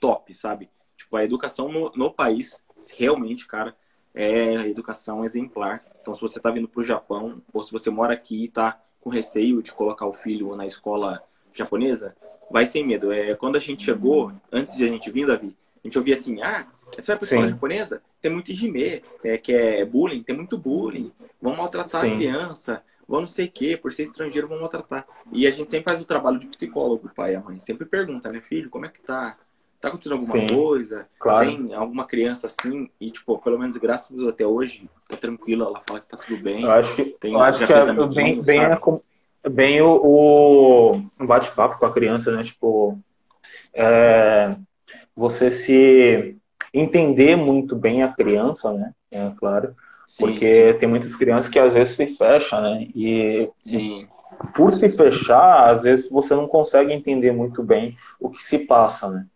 top, sabe? Tipo, a educação no, no país, realmente, cara, é a educação exemplar. Então, se você está vindo para o Japão, ou se você mora aqui e está com receio de colocar o filho na escola japonesa, vai sem medo. É, quando a gente chegou, antes de a gente vir, Davi, a gente ouvia assim, ah, você vai para a escola japonesa? Tem muito hijime, é, que é bullying, tem muito bullying, vão maltratar Sim. a criança, vão não sei o quê, por ser estrangeiro vão maltratar. E a gente sempre faz o trabalho de psicólogo, o pai e a mãe. Sempre pergunta, né, filho, como é que tá? Tá acontecendo alguma Sim, coisa? Claro. Tem alguma criança assim? E, tipo, pelo menos graças a Deus até hoje, tá tranquila, ela fala que tá tudo bem. Eu acho que, tem, eu acho que é bem, bem, é, bem o, o bate-papo com a criança, né? Tipo, é, você se entender muito bem a criança, né? É claro. Sim, porque sim. tem muitas crianças que às vezes se fecham, né? E, sim. por se fechar, às vezes você não consegue entender muito bem o que se passa, né?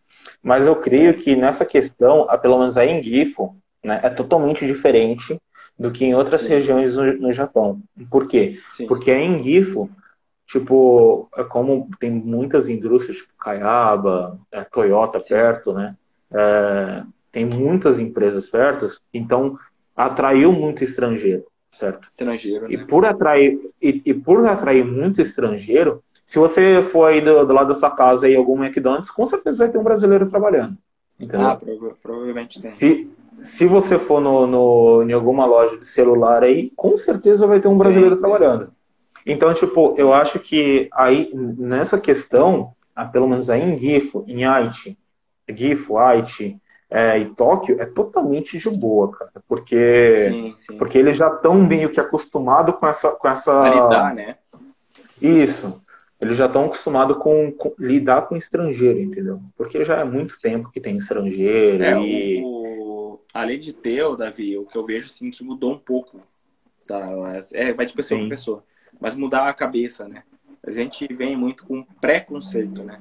Mas eu creio que nessa questão, pelo menos aí em Gifo, né, é totalmente diferente do que em outras Sim. regiões no, no, Japão. Por quê? Sim. Porque aí em Gifo, tipo, é como tem muitas indústrias, tipo Kayaba, é, Toyota Sim. perto, né? É, tem muitas empresas perto, então atraiu muito estrangeiro, certo? Estrangeiro, né? E por atrair e, e por atrair muito estrangeiro, se você for aí do, do, lado da sua casa e algum McDonald's, com certeza vai ter um brasileiro trabalhando. Entendeu? Ah, provavelmente tem. Se, se você for no, no, em alguma loja de celular aí, com certeza vai ter um brasileiro tem, trabalhando. Tem. Então, tipo, eu acho que aí, nessa questão, ah, pelo menos aí em Gifo, em Aichi, Gifo, Aichi é, e Tóquio, é totalmente de boa, cara. Porque, sim, sim. porque eles já estão meio que acostumados com essa... Com essa... lidar, né? Isso eles já estão acostumados com, com, lidar com estrangeiro, entendeu? Porque já é muito tempo que tem estrangeiro é, e... O, além de ter, o Davi, o que eu vejo, assim, que mudou um pouco, tá? É, vai de pessoa para pessoa. Mas mudar a cabeça, né? A gente vem muito com preconceito, né?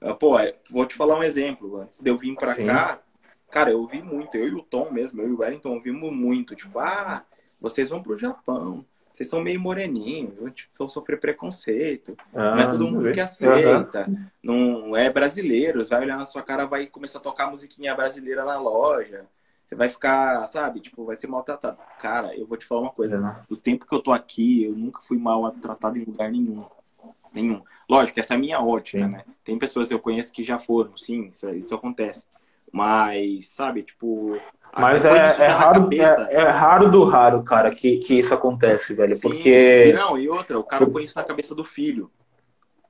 Ah, pô, é, vou te falar um exemplo. Antes de eu vir para cá, cara, eu ouvi muito. Eu e o Tom mesmo, eu e o Wellington ouvimos muito. Tipo, ah, vocês vão pro Japão vocês são meio moreninhos, tipo, vão sofrer preconceito. Ah, não é todo mundo que aceita. Uhum. Não é brasileiro. Vai olhar na sua cara, vai começar a tocar musiquinha brasileira na loja. Você vai ficar, sabe, tipo, vai ser maltratado. Cara, eu vou te falar uma coisa. Uhum. Do tempo que eu tô aqui, eu nunca fui mal tratado em lugar nenhum. Nenhum. Lógico, essa é a minha ótica, sim. né? Tem pessoas que eu conheço que já foram, sim, isso, isso acontece. Mas, sabe, tipo, mas é, é raro, é, é, raro do raro, cara, que, que isso acontece, velho. Sim, porque. E não, e outra, o cara põe isso na cabeça do filho.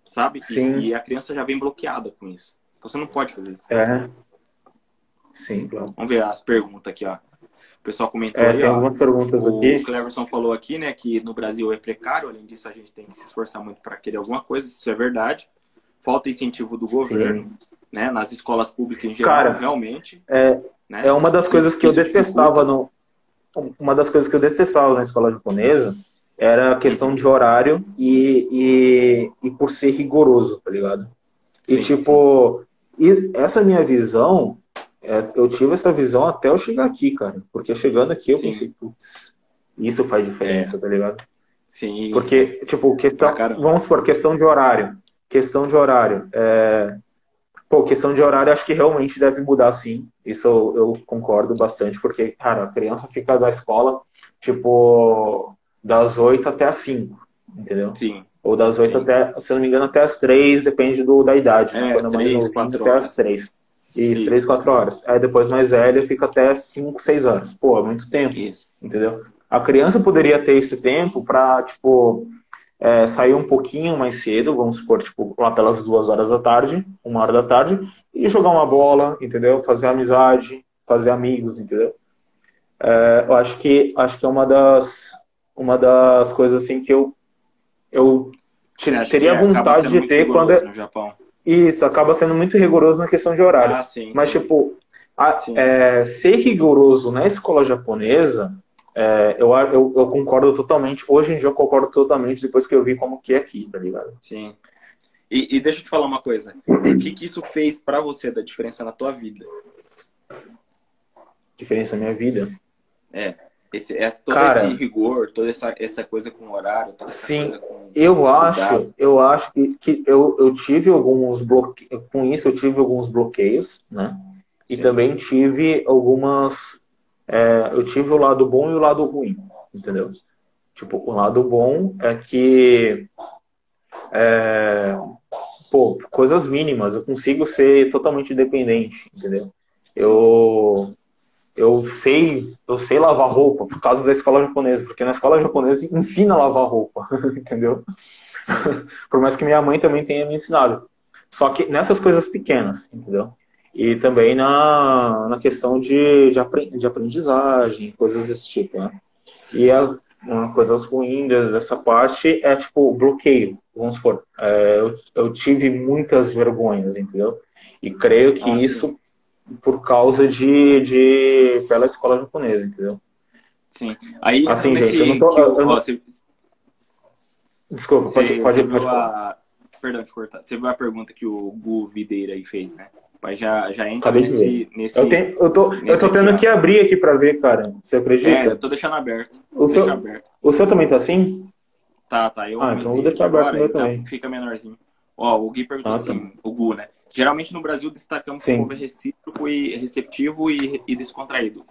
Sabe? Sim. E, e a criança já vem bloqueada com isso. Então você não pode fazer isso. É. Sim, claro. Vamos ver as perguntas aqui, ó. O pessoal comentou É, aí, tem ó. algumas perguntas O aqui. Cleverson falou aqui, né, que no Brasil é precário, além disso a gente tem que se esforçar muito para querer alguma coisa, isso é verdade. Falta incentivo do governo, né, nas escolas públicas em geral, Cara, realmente. É, Né? é uma das coisas que eu detestava no. Uma das coisas que eu detestava na escola japonesa era a questão de horário e, e, e por ser rigoroso, tá ligado? E Sim, tipo, e essa minha visão, é, eu tive essa visão até eu chegar aqui, cara. Porque chegando aqui eu Sim. pensei, putz, isso faz diferença, tá ligado? Sim, Porque, tipo, questão. Caramba. Vamos supor, questão de horário. Questão de horário. É... Pô, questão de horário acho que realmente deve mudar sim. Isso eu, eu concordo bastante, porque, cara, a criança fica da escola, tipo, das 8 até as 5, entendeu? sim, Ou das 8 Sim. até, se não me engano, até as 3, depende do, da idade. né? É, Quando é mais três, novinho, quatro até horas. as 3. Isso, Isso. 3, 4 horas. Aí depois mais velha fica até 5, 6 horas. Pô, é muito tempo isso. entendeu? A criança poderia ter esse tempo para, tipo, é, sair um pouquinho mais cedo, vamos supor, tipo, lá pelas duas horas da tarde, uma hora da tarde, e jogar uma bola, entendeu? Fazer amizade, fazer amigos, entendeu? É, eu acho que acho que é uma das uma das coisas assim que eu eu teria vontade de ter quando é- isso acaba sendo muito rigoroso na questão de horário. Ah, sim. Mas, sim. tipo, a- é, ser rigoroso na escola japonesa, é, eu, eu, eu concordo totalmente. Hoje em dia eu concordo totalmente depois que eu vi como que é aqui, tá ligado? Sim. E, e deixa eu te falar uma coisa. O que, que isso fez pra você da diferença na tua vida? Diferença na minha vida. É. Esse, é todo Cara. esse rigor, toda essa, essa coisa com horário, toda essa Sim. coisa com. Eu acho, Cuidado. eu acho que, que eu, eu tive alguns bloqueios, com isso eu tive alguns bloqueios, né? E Sim. também tive algumas. É, eu tive o lado bom e o lado ruim, entendeu? Tipo, o lado bom é que. é, pô, coisas mínimas, eu consigo ser totalmente independente, entendeu? Eu. Eu sei, eu sei lavar roupa por causa da escola japonesa, porque na escola japonesa ensina a lavar roupa, entendeu? por mais que minha mãe também tenha me ensinado. Só que nessas coisas pequenas, entendeu? E também na, na questão de, de, apren- de aprendizagem, coisas desse tipo, né? E a, uma coisas ruins dessa parte é tipo bloqueio. Vamos supor, é, eu, eu tive muitas vergonhas, entendeu? E creio que Ah, sim. isso por causa de, de pela escola japonesa, entendeu? Sim. Aí, Assim, gente, eu não tô- eu ó, você, Desculpa, você, pode, pode, você pode falar. a. Perdão, te cortar. Você viu a pergunta que o Gu Videira aí fez, né? Mas já, já entra Acabei nesse. nesse... Eu, tenho, eu, tô, eu nesse tô tendo que abrir aqui pra ver, cara. Você É, acredita? eu tô deixando aberto. o, seu, aberto. o seu também tá assim? Tá, tá. Eu Ah, então eu vou deixar aberto agora, então também. fica menorzinho. Ó, o Gui perguntou Ah, tá. assim, o Gu, né? Geralmente no Brasil destacamos que Sim. o povo é recíproco e receptivo e, e descontraído.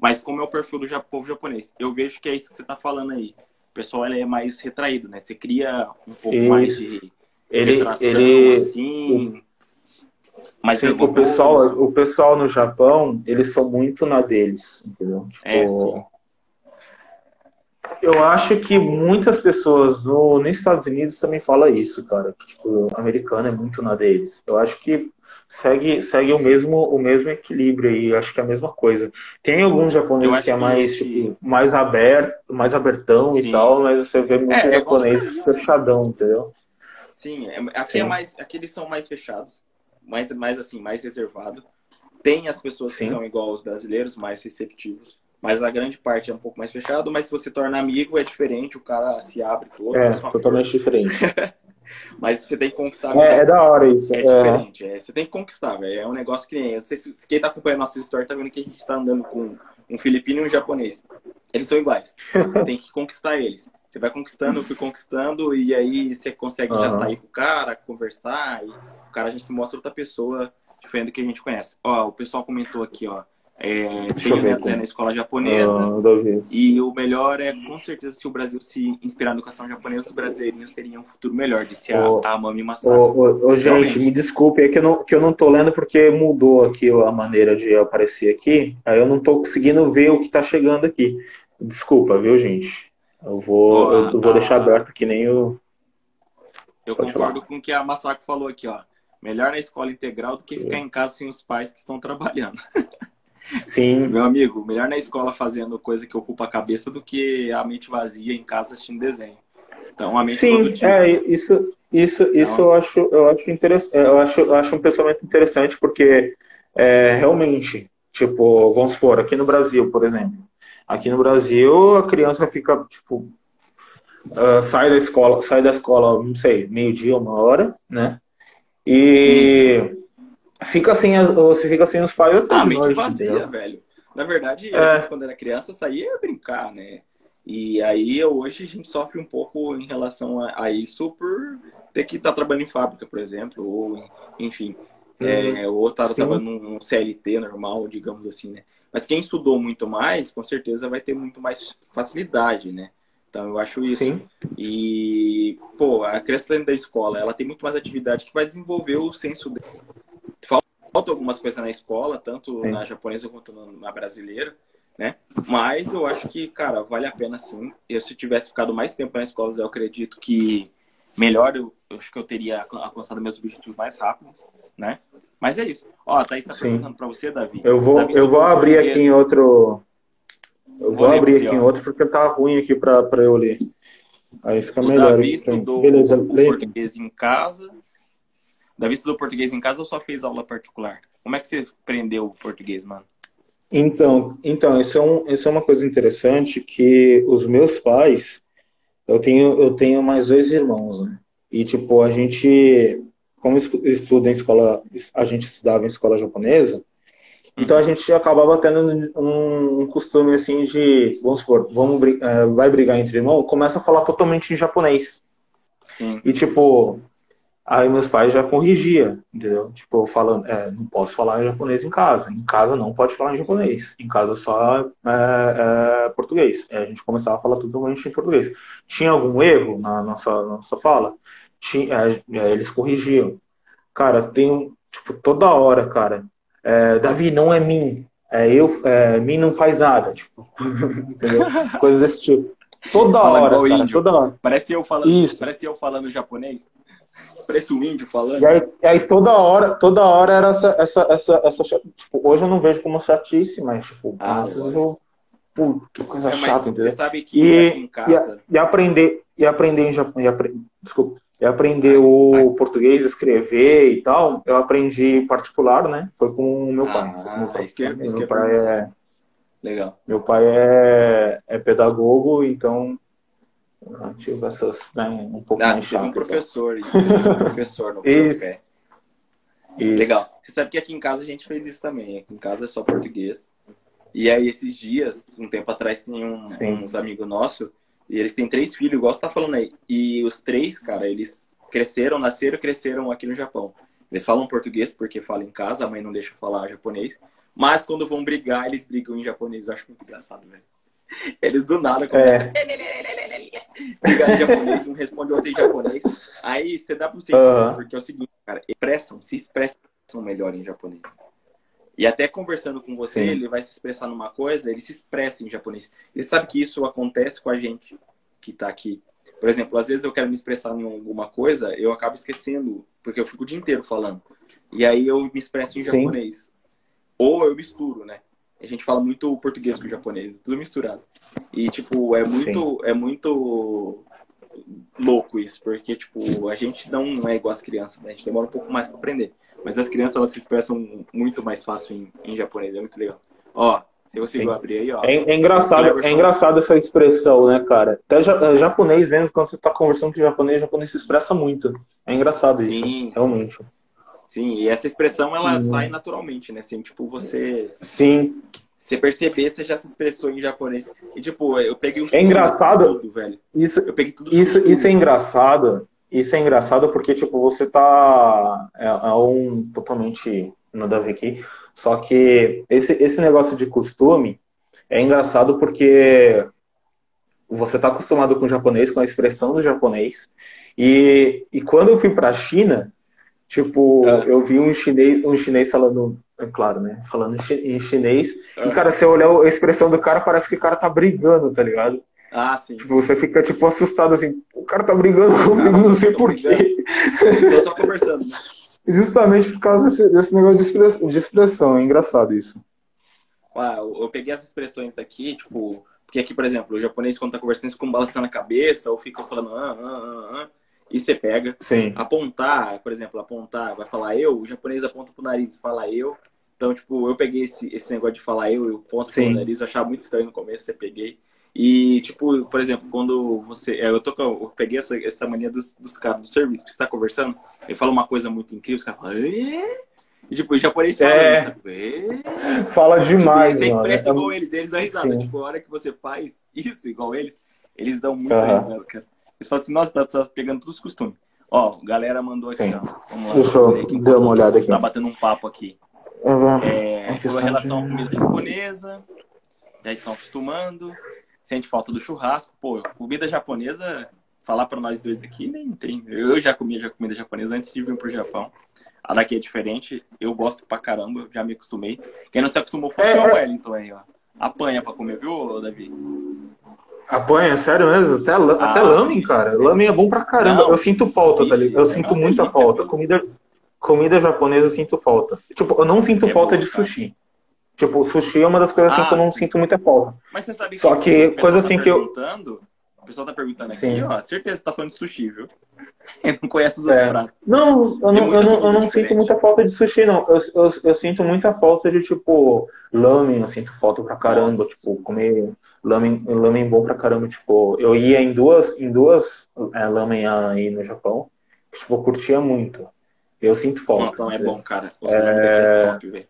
Mas como é o perfil do ja- povo japonês? Eu vejo que é isso que você tá falando aí. O pessoal ele é mais retraído, né? Você cria um pouco Isso. mais de Ele, retração, ele, assim. Mais sim, o vergonhoso. pessoal, o pessoal no Japão, eles são muito na deles, entendeu? Tipo, É, sim. eu acho que muitas pessoas no, nos Estados Unidos também falam isso, cara. Que, tipo, o americano é muito na deles. Eu acho que segue, segue o mesmo, o mesmo equilíbrio aí, acho que é a mesma coisa. Tem alguns japoneses que é que mais, esse- tipo, mais aberto, mais abertão Sim. e tal, mas você vê muito É, é japonês Brasil. fechadão, entendeu? Sim, é- aqui Sim. é mais, aqui eles são mais fechados, mais, mais assim, mais reservado. Tem as pessoas que Sim. são igual aos brasileiros, mais receptivos, mas a grande parte é um pouco mais fechado. Mas se você torna amigo é diferente, o cara se abre todo. É, uma totalmente flor. diferente. Mas você tem que conquistar. É, é da hora isso. É É, diferente, é, você tem que conquistar, velho. É um negócio que nem. se- quem tá acompanhando nosso story tá vendo que a gente tá andando com um filipino e um japonês. Eles são iguais. tem que conquistar eles. Você vai conquistando, eu fui conquistando, e aí você consegue já Aham. sair com o cara, conversar, e o cara já se mostra outra pessoa diferente do que a gente conhece. Ó, o pessoal comentou aqui, ó. É, Deixa eu tem netos aí como- na escola japonesa. ah. E o melhor é, com certeza, se o Brasil se inspirar na educação japonesa, os brasileirinhos teriam um futuro melhor, disse a, Ô, a Mami Ô, Masato. ô, ô, gente, me desculpe, é que eu, não, que eu não tô lendo porque mudou aqui a maneira de aparecer aqui. Aí eu não tô conseguindo ver o que tá chegando aqui. Desculpa, viu, gente? Eu vou, Ó, eu vou a- deixar aberto que nem o. Eu Pode concordo com o que a Masako falou aqui, ó. Melhor na escola integral do que ficar em casa sem os pais que estão trabalhando. Sim. Meu amigo, melhor na escola fazendo coisa que ocupa a cabeça do que a mente vazia em casa assistindo desenho. Então, a mente Sim, produtiva. é, isso, isso, isso Então- eu acho, eu acho interessante, eu acho, eu acho um pensamento interessante porque é, realmente, tipo, vamos supor, aqui no Brasil, por exemplo, aqui no Brasil a criança fica, tipo, ah, sai da escola, sai da escola, não sei, meio-dia, uma hora, né? E fica sem as, você fica sem os pais Ah, mente noite, vazia, entendeu? velho. Na verdade, É. gente, quando era criança, saía brincar, né? E aí, hoje, a gente sofre um pouco em relação a, a isso por ter que estar trabalhando em fábrica, por exemplo, ou, enfim, é, ou estar Sim. trabalhando num CLT normal, digamos assim, né? Mas quem estudou muito mais, com certeza vai ter muito mais facilidade, né? Então, eu acho isso. Sim, E, pô, a criança dentro da escola, ela tem muito mais atividade que vai desenvolver o senso dele. Falta algumas coisas na escola, tanto Sim. na japonesa quanto na brasileira, né? Mas eu acho que, cara, vale a pena sim. Eu, se tivesse ficado mais tempo na escola, eu acredito que melhor, eu, eu acho que eu teria alcançado meus objetivos mais rápidos, né? Mas é isso. Ó, a Thaís tá Sim. perguntando pra você, Davi. eu vou, Davi eu vou abrir português. aqui em outro. Eu vou ler abrir aqui em outro porque tá ruim aqui pra, pra eu ler. Aí fica O melhor Davi estudou Beleza, português em casa. Davi estudou português em casa ou só fez aula particular? Como é que você aprendeu o português, mano? Então, então isso, é um, isso é uma coisa interessante que os meus pais, eu tenho, eu tenho mais dois irmãos, né? E tipo, a gente, como estu- estuda em escola, a gente estudava em escola japonesa, então a gente acabava tendo um, um costume assim de, vamos supor, vamos, eh, vai brigar entre irmãos, começa a falar totalmente em japonês. Sim. E tipo, aí meus pais já corrigia, entendeu? Tipo, falando, é, não posso falar em japonês em casa. Em casa não pode falar em japonês. Em casa só é, é, português. Aí a gente começava a falar totalmente em português. Tinha algum erro na nossa, na nossa fala? Tinha, é, é, eles corrigiam. Cara, tem tipo, toda hora, cara. é, Davi, não é mim. É, eu, é, mim não faz nada. Tipo, entendeu? Coisas desse tipo. Toda Fala hora, cara, toda hora. Parece eu falando, Isso. parece eu falando japonês. Parece um índio falando. E aí, e aí toda hora, toda hora era essa, essa, essa, essa tipo, hoje eu não vejo como chatice, mas tipo, Ah, eu, pô, que coisa É, chata, você entendeu? sabe que E, e, casa. e aprender, e aprender em apre- desculpa, e aprender o português, escrever e tal, eu aprendi particular, né? Foi com o meu Ah, pai. O meu pai. que meu pai perguntar. é, Legal. meu pai é, é pedagogo, então eu tive essas, né, um pouco Ah, mais teve um chato. professor. um professor no Isso. pé. Isso. Legal. Você sabe que aqui em casa a gente fez isso também. Aqui em casa é só português. E aí, esses dias, um tempo atrás, tem um- Sim. uns amigos nossos, e eles têm três filhos, igual você tá falando aí. E os três, cara, eles cresceram, nasceram e cresceram aqui no Japão. Eles falam português porque falam em casa, a mãe não deixa falar japonês. Mas quando vão brigar, eles brigam em japonês. Eu acho muito engraçado, velho. Eles do nada começam a brigar em japonês, um responde outro em japonês. Aí você dá pra você entender, porque é o seguinte, cara, expressam, se expressam melhor em japonês. E até conversando com você, Sim. ele vai se expressar numa coisa, ele se expressa em japonês. E você sabe que isso acontece com a gente que tá aqui. Por exemplo, às vezes eu quero me expressar em alguma coisa, eu acabo esquecendo, porque eu fico o dia inteiro falando. E aí eu me expresso em Sim. japonês. Ou eu misturo, né? A gente fala muito português com o japonês, tudo misturado. E, tipo, é muito, é muito louco isso, porque, tipo, a gente não é igual as crianças, né? A gente demora um pouco mais pra aprender. Mas as crianças, elas se expressam muito mais fácil em, em japonês, é muito legal. Ó, você conseguiu Sim. abrir aí, ó. É, é engraçado, é engraçado essa expressão, né, cara? Até ja- é, japonês mesmo, quando você tá conversando com japonês, o japonês se expressa muito. É engraçado isso, Sim, realmente. Sim, e essa expressão, ela Uhum. sai naturalmente, né? Assim, tipo, você... Sim, Você perceber, você já se expressou em japonês. E, tipo, eu peguei um... É engraçado. Tudo, velho. isso, Eu peguei tudo isso, tudo. isso é engraçado. Isso é engraçado porque, tipo, você tá. É, é um totalmente nada a ver aqui. Só que esse, esse negócio de costume é engraçado porque você tá acostumado com o japonês, com a expressão do japonês. E, e quando eu fui pra China, tipo, Ah. eu vi um chinês, um chinês falando, é claro, né? Falando em chi- em chinês. Ah. E, cara, você olhar a expressão do cara, parece que o cara tá brigando, tá ligado? Ah, sim. Tipo, você fica, tipo, assustado, assim, o cara tá brigando comigo, não sei porquê. Tô só conversando. né? Justamente por causa desse, desse negócio de express- de expressão, é engraçado isso. ah, eu peguei as expressões daqui, tipo, porque aqui, por exemplo, o japonês quando tá conversando, fica balançando a cabeça, ou fica falando, ah, ah, ah, ah, e você pega. Sim. Apontar, por exemplo, apontar, vai falar eu, o japonês aponta pro nariz, fala eu. Então, tipo, eu peguei esse, esse negócio de falar eu, eu ponto pro nariz, eu achava muito estranho no começo, você peguei. E, tipo, por exemplo, quando você. É, eu, tô, eu peguei essa, essa mania dos, dos caras do serviço, que você tá conversando, ele fala uma coisa muito incrível, os caras falam, Êê? E, tipo, o japonês fala É. isso, Êê? Fala demais, Tipo, você mano. expressa É igual eles, eles dão risada. Sim. Tipo, a hora que você faz isso igual eles, eles dão muita Aham. risada, cara. Eles falam assim, nossa, tá, tá pegando todos os costumes. Ó, galera mandou aqui, Sim. ó. Vamos lá. Deixa eu aqui dar uma olhada aqui. Tá batendo um papo aqui. É, É com relação à comida japonesa, já estão acostumando. Sente falta do churrasco. Pô, comida japonesa, falar pra nós dois aqui, nem tem. Eu já comia já comida japonesa antes de vir pro Japão. A daqui é diferente. Eu gosto pra caramba, já me acostumei. Quem não se acostumou foi É, o é. Wellington aí, ó. Apanha pra comer, viu, Davi? Apanha, sério mesmo? Até, Ah. até lamen, cara. Lamen é bom pra caramba. Não. Eu sinto falta, tá ligado? Eu é sinto uma muita delícia, falta. Comida, comida japonesa eu sinto falta. Tipo, eu não sinto É falta bom, de cara. Tipo, sushi é uma das coisas assim Ah, que eu não sim. sinto muita falta. Mas você sabe que Só que o pessoal coisa tá assim que eu- perguntando, O pessoal tá perguntando aqui, Sim. ó. Certeza que tá falando de sushi, viu? Ele não conhece os outros É. pratos. Não, eu não, eu não, eu não sinto muita falta de sushi, não. Eu, eu, eu sinto muita falta de, tipo, lamen, eu sinto falta pra caramba, Nossa. tipo, comer lamen, lamen bom pra caramba, tipo, eu ia em duas, em duas é, lamen aí no Japão, que, tipo, eu curtia muito. Eu sinto falta. Então é bom, cara. Os é... é top, velho.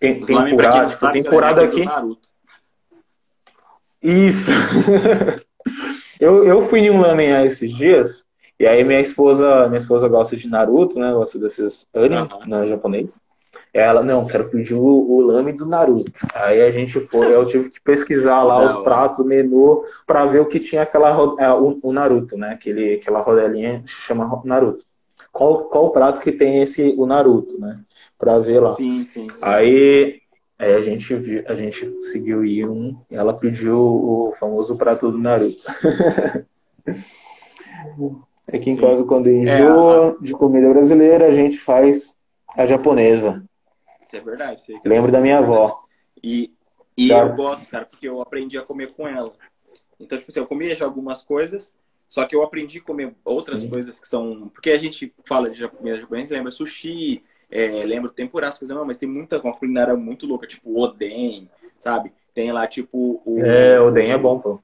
Tem, quem tempurado, não sabe, é do aqui. Naruto. Isso. eu, eu fui em um lamen esses dias, e aí minha esposa, minha esposa gosta de Naruto, né? Gosta desses anime, Aham. né, japonês. Ela, não, quero pedir o, o lamen do Naruto. Aí a gente foi, eu tive que pesquisar lá os pratos, o menu, pra ver o que tinha aquela, é, o, o Naruto, né? Aquele, aquela rodelinha que se chama Naruto. Qual, qual o prato que tem esse, o Naruto, né? Pra ver lá. Sim, sim, sim. Aí, aí a gente viu, a gente conseguiu ir um, e ela pediu o famoso prato do Naruto. Aqui em Sim. casa, quando É, enjoa de comida brasileira, a gente faz a japonesa. Isso é verdade. Isso que Lembro da minha avó. E, e eu gosto, cara, porque eu aprendi a comer com ela. Então, tipo assim, eu comia já algumas coisas, só que eu aprendi a comer outras Sim. coisas que são. Porque a gente fala de jap- comida japonesa, lembra sushi, é, lembra tempurá, as coisas, não, mas tem muita uma culinária muito louca, tipo oden, sabe? Tem lá, tipo, o. É, o Den é bom, pô.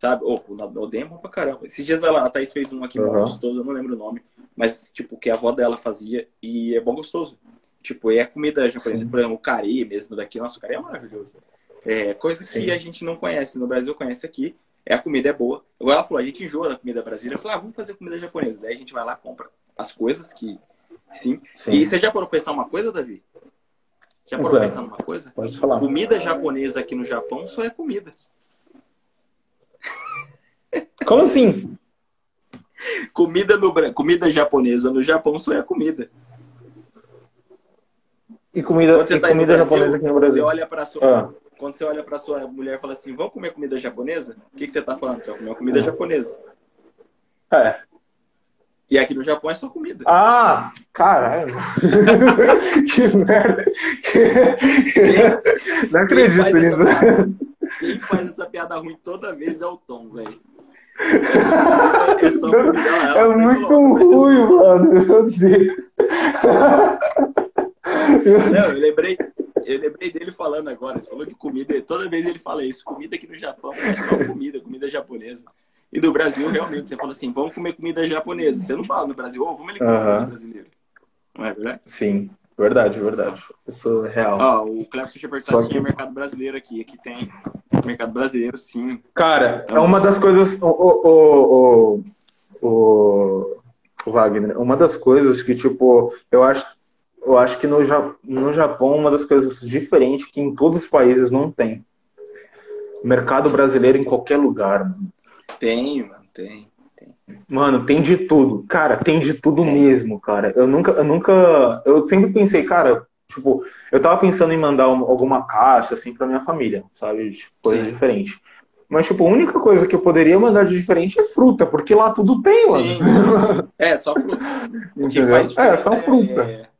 Sabe? Oh, o oden é bom pra caramba. Esses dias ela, a Thaís fez um aqui Uhum. gostoso, eu não lembro o nome, mas, tipo, que a avó dela fazia e é bom gostoso. Tipo, é comida japonesa, Sim. por exemplo, o curry mesmo daqui, nossa, o curry é maravilhoso. É, coisa que Sim. a gente não conhece, no Brasil conhece aqui, é a comida é boa. Agora ela falou, a gente enjoa da comida brasileira, eu falei, ah, vamos fazer comida japonesa. Daí a gente vai lá, compra as coisas que, sim. Sim. E você já parou pensar uma coisa, Davi? Já parou pensar numa coisa? Pode falar. Comida japonesa aqui no Japão só é comida. Como assim? Comida, no, comida japonesa no Japão só é comida. E comida, você e tá comida Brasil, japonesa aqui no Você Brasil? olha pra sua, Ah, quando você olha pra sua mulher e fala assim, vamos comer comida japonesa? O que, que você tá falando? Você vai comer comida japonesa. é. E aqui no Japão é só comida. Ah, caralho. que merda. Não Quem acredito faz, essa nisso. piada, quem faz essa piada ruim toda vez é o Tom, velho. É só comida. É ela muito falou, "Vai ser ruim, mano. Meu Deus. Não, eu lembrei, eu lembrei dele falando agora. Você falou de comida. Toda vez ele fala isso. Comida aqui no Japão é só comida, comida japonesa. E no Brasil, realmente, você fala assim, vamos comer comida japonesa. Você não fala no Brasil, ô, vamos ali comer Aham. comida brasileira. Não é verdade? Sim, verdade, verdade. Isso é real. Ó, o Cleber tinha perguntado que- mercado brasileiro aqui. Aqui tem mercado brasileiro, sim. Cara, é uma das coisas. O, o, o, o, o Wagner, uma das coisas que, tipo, eu acho, eu acho que no, no Japão, uma das coisas diferentes que em todos os países não tem. Mercado brasileiro em qualquer lugar, mano. Tem, mano, tem. Mano, tem de tudo. Cara, tem de tudo Tem. mesmo, cara. Eu nunca, eu nunca. Eu sempre pensei, cara, tipo, eu tava pensando em mandar um- alguma caixa, assim, pra minha família, sabe? Tipo, coisa Sim. diferente. Mas, tipo, a única coisa que eu poderia mandar de diferente é fruta, porque lá tudo tem, mano. Sim, sim. É, só fruta. O que faz É, só fruta. é-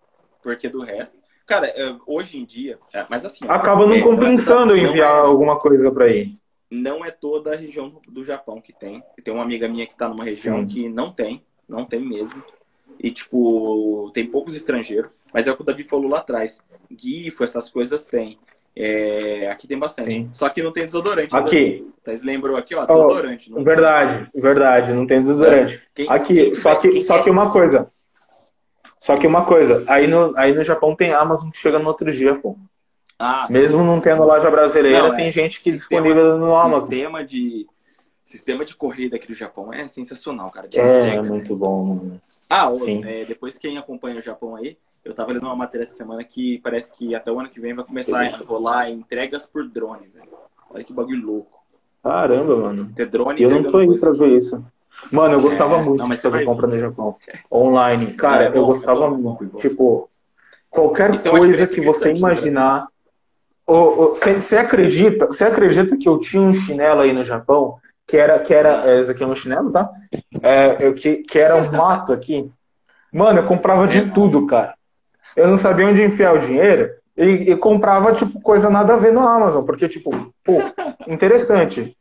Porque do resto. Cara, hoje em dia, é, mas assim. Acaba não é, compensando não enviar é- alguma coisa pra ir. não é toda a região do- Japão que tem. Tem uma amiga minha que tá numa região Sim. que não tem, não tem mesmo. E, tipo, tem poucos estrangeiros. Mas é o que o Davi falou lá atrás. Gifo, essas coisas tem. É, aqui tem bastante. Sim. Só que não tem desodorante. Aqui? Vocês lembram aqui, ó, desodorante. não- verdade, verdade, não tem desodorante. Quem- Aqui, quem só que, só que uma coisa. Só que uma coisa, aí no, aí no Japão tem Amazon que chega no outro dia, pô. Ah, Mesmo não tendo loja brasileira, Não, é. tem gente que Sistema- disponível no Amazon. Sistema de, sistema de corrida aqui do Japão é sensacional, cara. É, entrega, né? muito bom. mano. Ah, Sim. é, depois quem acompanha o Japão aí, eu tava lendo uma matéria essa semana que parece que até o ano que vem vai começar a rolar entregas por drone, velho. Olha que bagulho louco. Caramba, mano. Ter drone eu não tô coisa. pra ver isso. Mano, eu gostava É, muito não, de fazer compra no Japão. Online. Cara, É bom, eu é gostava é bom, muito. é bom. Tipo, qualquer Isso é coisa que você no imaginar. Você acredita, você acredita que eu tinha um chinelo aí no Japão? Que era, que era, é, esse aqui é um chinelo, tá? É, eu, que, que era um mato aqui. Mano, eu comprava de tudo, cara. Eu não sabia onde enfiar o dinheiro e, e comprava, tipo, coisa nada a ver no Amazon. Porque, tipo, pô, interessante.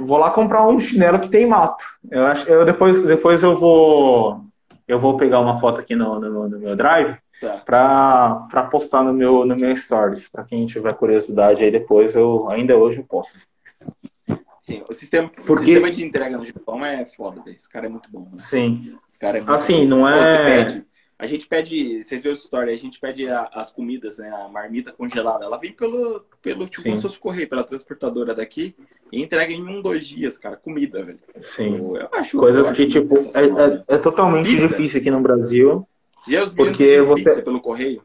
Vou lá comprar um chinelo que tem mato. Eu acho, eu depois, depois eu vou, eu vou pegar uma foto aqui no, no, no meu drive Tá. pra, pra postar no meu, no meu stories. Pra quem tiver curiosidade aí depois, eu ainda hoje eu posto. Sim, o sistema, o Porque- sistema de entrega no Japão é foda. Esse cara é muito bom. Né? Sim. Esse cara é muito Assim, bom. não Pô, é. pede, a gente pede, vocês viram a história, a gente pede a- as comidas, né? A marmita congelada. Ela vem pelo, pelo tipo, Sim. como se fosse correio, pela transportadora daqui e entrega em um, dois dias, cara. Comida, velho. Sim. Eu, eu acho. Coisas eu que, acho muito tipo, é, né? é, é totalmente Pizza. difícil aqui no Brasil. Já os porque você- pizza pelo correio?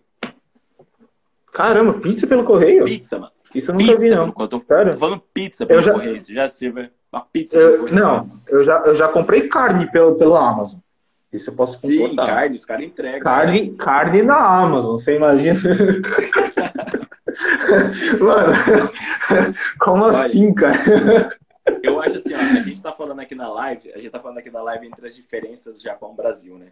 Caramba, pizza pelo correio? Pizza, mano. Isso eu nunca Pizza vi, não. Eu tô, Sério? tô falando pizza pelo já- correio. Você já se uma pizza Eu- pelo correio? não, eu já, eu já comprei carne pelo, pelo Amazon. Isso eu posso Sim, carne, os caras entregam. Carne, carne na Amazon, você imagina? Mano, como Olha. assim, cara? Eu acho assim, ó, a gente tá falando aqui na live, a gente tá falando aqui na live entre as diferenças Japão-Brasil, né?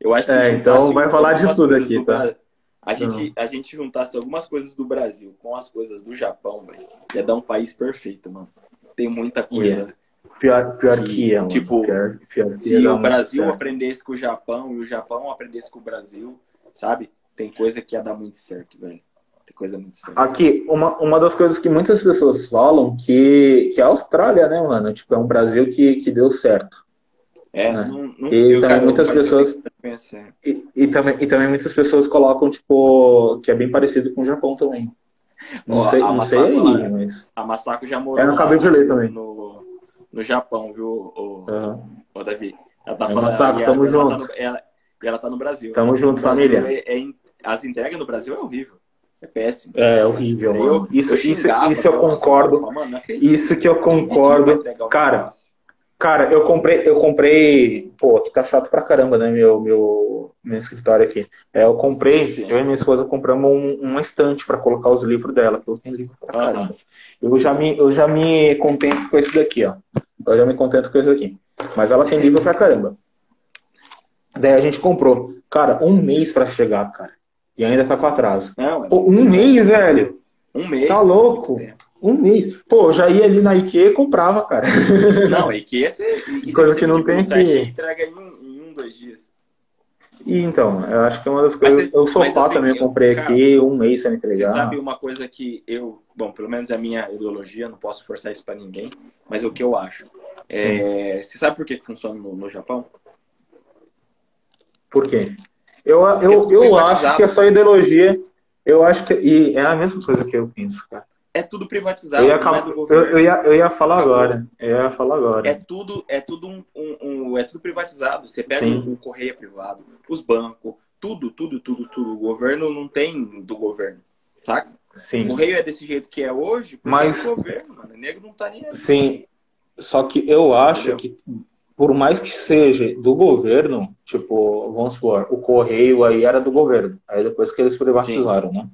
Eu acho É, então vai falar de tudo aqui, tá? A gente, a gente juntasse algumas coisas do Brasil com as coisas do Japão, velho, ia dar um país perfeito, mano. Tem muita coisa. Pior, pior Que, que é, mano. tipo, pior, pior Se o Brasil aprendesse com o Japão e o Japão aprendesse com o Brasil, sabe? Tem coisa que ia dar muito certo, velho. Tem coisa muito certa. Aqui, uma, uma das coisas que muitas pessoas falam que, que a Austrália, né, mano? Tipo, é um Brasil que, que deu certo. É, É. não, não, E eu, também cara, muitas eu pessoas-. E, e, também, e também muitas pessoas colocam, tipo, que é bem parecido com o Japão também. Não Ó, sei, não sei aí, mas. A Masako já morou É, eu acabei lá de ler também. No, no Japão, viu, o, Aham. o Davi? Ela tá É, falando. E tamo ela, ela junto. Tá no, ela, e ela tá no Brasil. Tamo junto, Brasil família. é- é as entregas no Brasil é horrível. É péssimo. É horrível, Isso aí mano. Isso, isso, isso eu concordo. mano. Isso que eu 15 quilos vai concordo. Cara. Cara, eu comprei, eu comprei, pô, aqui tá chato pra caramba, né, meu, meu, meu escritório aqui. É, eu comprei, Sim. eu e minha esposa compramos um, uma estante pra colocar os livros dela, que eu tenho livro pra caramba. Eu já me, eu já me contento com esse daqui, ó. Eu já me contento com esse daqui. Mas ela tem livro pra caramba. Daí a gente comprou. Cara, um mês pra chegar, cara. E ainda tá com atraso. Não, é Pô, um bom. mês, velho. Um mês. Tá louco? muito tempo. Um mês. Pô, eu já ia ali na IKEA e comprava, cara. Não, esse, isso Coisa que não tipo, tem um aqui. entrega em um, em um, dois dias. E então, eu acho que é uma das coisas. você- o sofá eu tenho- também eu comprei cara, aqui, um mês sem Você entregar. sabe uma coisa que eu, bom, pelo menos é a minha ideologia, não posso forçar isso pra ninguém, mas é o que eu acho. É, você sabe por que que funciona no, no Japão? Por quê? Eu, eu, eu privatizado. acho que é só ideologia. Eu acho que. E é a mesma coisa que eu penso, cara. É tudo privatizado, Eu ia, não é do eu, governo. eu ia, eu ia falar Acabou. agora. Eu ia falar agora. É tudo, é tudo um, um- um- é tudo privatizado. Você pega Sim. o, o correio é privado, os bancos, tudo, tudo, tudo, tudo. O governo não tem do governo, saca? O Sim. correio é desse jeito que é hoje, porque Mas- é do governo, mano. O nego não tá nem aí. Sim. Só que eu acho Entendeu? que, por mais que seja do governo, tipo, vamos supor, o correio aí era do governo. Aí depois que eles privatizaram, né?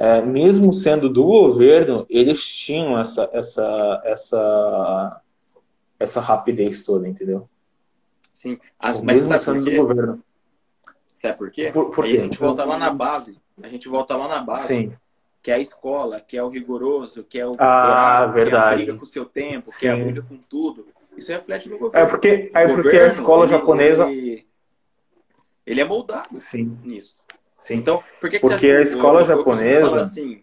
É, mesmo sendo do governo, eles tinham essa, essa, essa, essa rapidez toda, entendeu? Sim. As- mas mesmo sendo do governo. Sabe por quê? Por- por Aí quê? a gente volta lá na base. A gente volta lá na base. Sim. Que é a escola, que é o rigoroso, que é o Ah, horário, que é a verdade. briga com o seu tempo, que é a Sim. briga com tudo. Isso reflete no governo. É porque, é porque a governo, escola ele- japonesa. Ele, ele é moldado Sim, nisso. Sim. Então, por que, que Porque a escola eu- eu japonesa- falar assim,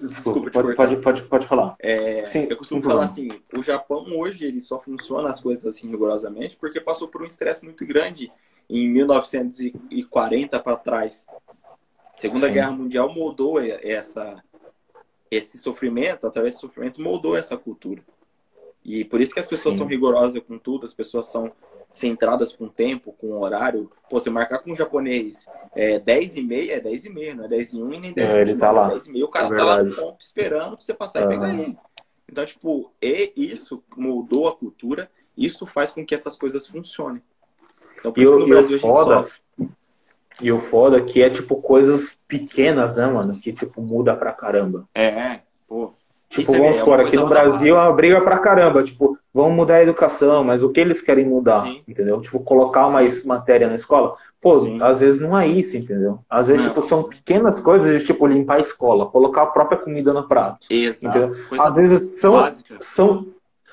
Desculpa, pode, pode, pode, pode falar. é, Sim, eu costumo falar problema. assim, o Japão hoje ele só funciona as coisas assim rigorosamente porque passou por um estresse muito grande em 1940 para trás. Segunda Sim. Guerra Mundial moldou essa esse sofrimento, através desse sofrimento moldou essa cultura. E por isso que as pessoas Sim. são rigorosas com tudo, as pessoas são centradas com tempo, com horário. Pô, você marcar com um japonês é 10 e meia, é 10 e meia, não é 10 e 1 e nem 10 e É, ele 29, tá lá. é 10 e meia. O cara É tá lá no ponto esperando pra você passar e pegar ele. Então, tipo, e isso moldou a cultura, isso faz com que essas coisas funcionem. Então, por isso no Brasil a gente foda- sofre. E o foda é que é tipo coisas pequenas, né, mano? Que tipo muda pra caramba. É. Tipo, é- vamos é supor, aqui no Brasil é uma briga pra caramba. Tipo, vamos mudar a educação, mas o que eles querem mudar, Sim. entendeu? Tipo, colocar mais matéria na escola. Pô, Sim. às vezes não é isso, entendeu? Às vezes, Não. tipo, são pequenas coisas de, tipo, limpar a escola, colocar a própria comida no prato. Exato. Entendeu? Coisa Às vezes são, básica. são,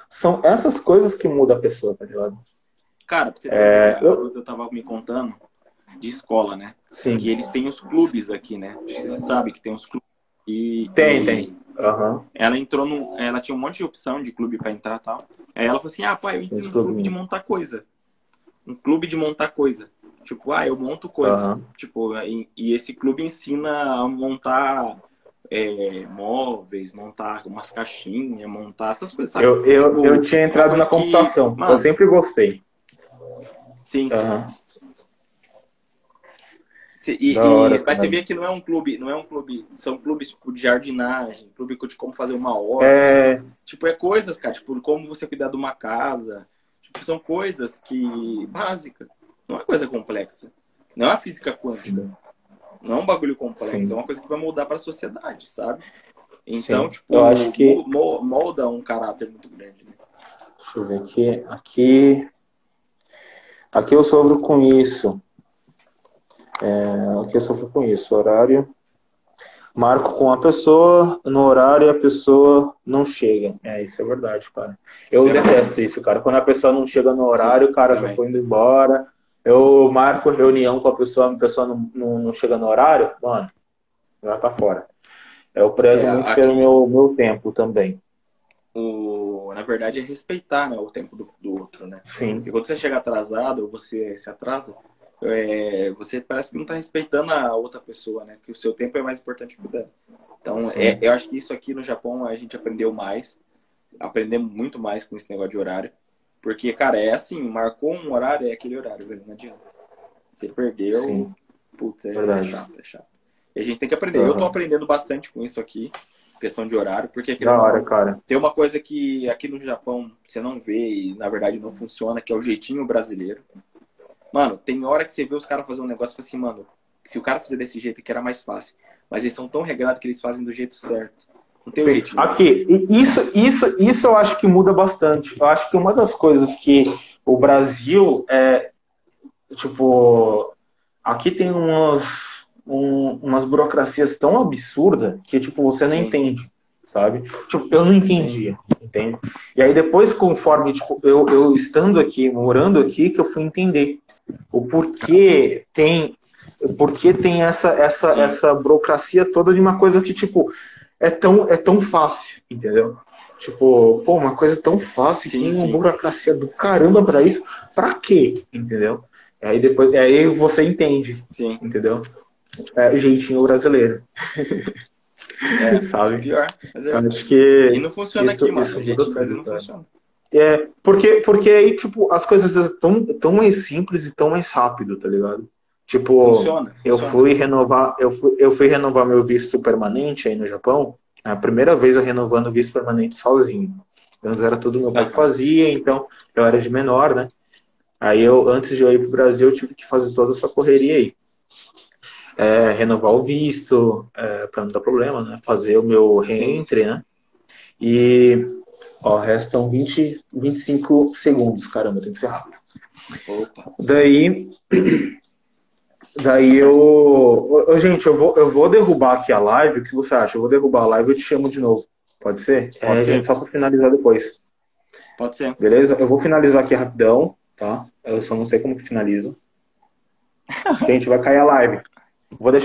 são essas coisas que mudam a pessoa, tá ligado? Cara, pra você ter É, ideia, eu- eu tava me contando de escola, né? Sim. Que eles têm os clubes aqui, né? Você sabe que tem os clubes. E, Tem, e tem. Aham. Ela entrou no. Ela tinha um monte de opção de clube pra entrar e tal. Aí ela falou assim: ah, pai, eu entrei Os num clube de montar coisa. Um clube de montar coisa. Tipo, ah, eu monto coisas. Aham. Tipo, e, e esse clube ensina a montar é, móveis, montar umas caixinhas, montar essas coisas, sabe? Eu, eu, Tipo, eu tinha entrado na coisa que- computação. Mano, Eu sempre gostei. Sim, sim. Aham. E, Da e- hora, mas você vê que não é um clube, não é um clube, são clubes tipo, de jardinagem, clube de como fazer uma horta. É, Tipo, é coisas, cara, tipo, como você cuidar de uma casa. Tipo, são coisas que. básica. Não é coisa complexa. Não é a física quântica. Sim. Não é um bagulho complexo. Sim. É uma coisa que vai moldar pra sociedade, sabe? Então, Sim. tipo, Eu acho que- mo- mo- molda um caráter muito grande, né? Deixa eu ver aqui. Aqui. Aqui eu sofro com isso. É, aqui eu sofro com isso. Horário. Marco com a pessoa, no horário e a pessoa não chega. É, isso é verdade, cara. Eu é detesto isso, cara. Quando a pessoa não chega no horário, o cara já também. foi indo embora. Eu marco reunião com a pessoa, a pessoa não, não, não chega no horário, mano, vai pra fora. Eu prezo É, muito aqui- pelo meu, meu tempo também. O, na verdade, é respeitar né, o tempo do, do outro, né? Sim. Porque quando você chega atrasado, ou você se atrasa, é, você parece que não está respeitando a outra pessoa, né? Que o seu tempo é mais importante que o dela. Então, é, eu acho que isso aqui no Japão a gente aprendeu mais. Aprendemos muito mais com esse negócio de horário. Porque, cara, é assim, marcou um horário, é aquele horário, velho, não adianta. Você perdeu, Sim. putz, é, Verdade. chato, é chato. E a gente tem que aprender. Eu tô aprendendo bastante com isso aqui, questão de horário, porque aqui hora, cara. tem uma coisa que aqui no Japão você não vê e na verdade não funciona, que é o jeitinho brasileiro. Mano, tem hora que você vê os caras fazer um negócio e fala assim, mano, se o cara fizer desse jeito aqui era mais fácil. Mas eles são tão regrados que eles fazem do jeito certo. Não tem o Sim. jeitinho. Aqui, e isso, isso, isso eu acho que muda bastante. Eu acho que uma das coisas que o Brasil é, tipo, aqui tem umas, um- umas burocracias tão absurdas que, tipo, você não Sim. entende, sabe? Tipo, eu não entendia, entende? E aí depois, conforme, tipo, eu, eu estando aqui, morando aqui, que eu fui entender o porquê tem, porquê tem essa, essa, Sim. essa burocracia toda de uma coisa que, tipo, é tão, é tão fácil, entendeu? Tipo, pô, uma coisa tão fácil, Sim, tem uma sim. burocracia do caramba pra isso, pra quê? Entendeu? E aí depois, aí você entende, Sim. entendeu? É jeitinho brasileiro, É, sabe? pior. Mas é- acho que E não funciona isso- aqui, mano. isso O muda jeitinho brasileiro não cara. funciona. é porque porque aí tipo as coisas tão tão mais simples e tão mais rápido, tá ligado? Tipo, Funciona. Eu funciona. fui renovar, eu fui, eu fui renovar meu visto permanente aí no Japão. É a primeira vez eu renovando o visto permanente sozinho. Antes era tudo meu pai que fazia, então eu era de menor, né? Aí eu, antes de eu ir pro Brasil, eu tive que fazer toda essa correria aí. É, renovar o visto, é, para não dar problema, né? Fazer o meu reentre, né? E, ó, restam 20, 25 segundos. Caramba, tem que ser rápido. Opa. Daí, Daí eu. Ô, gente, eu vou, eu vou derrubar aqui a live. O que você acha? Eu vou derrubar a live e eu te chamo de novo. Pode ser? Pode é, ser. Só pra finalizar depois. Pode ser. Beleza? Eu vou finalizar aqui rapidão, tá? Eu só não sei como que finaliza. Gente, vai cair a live. Vou deixar.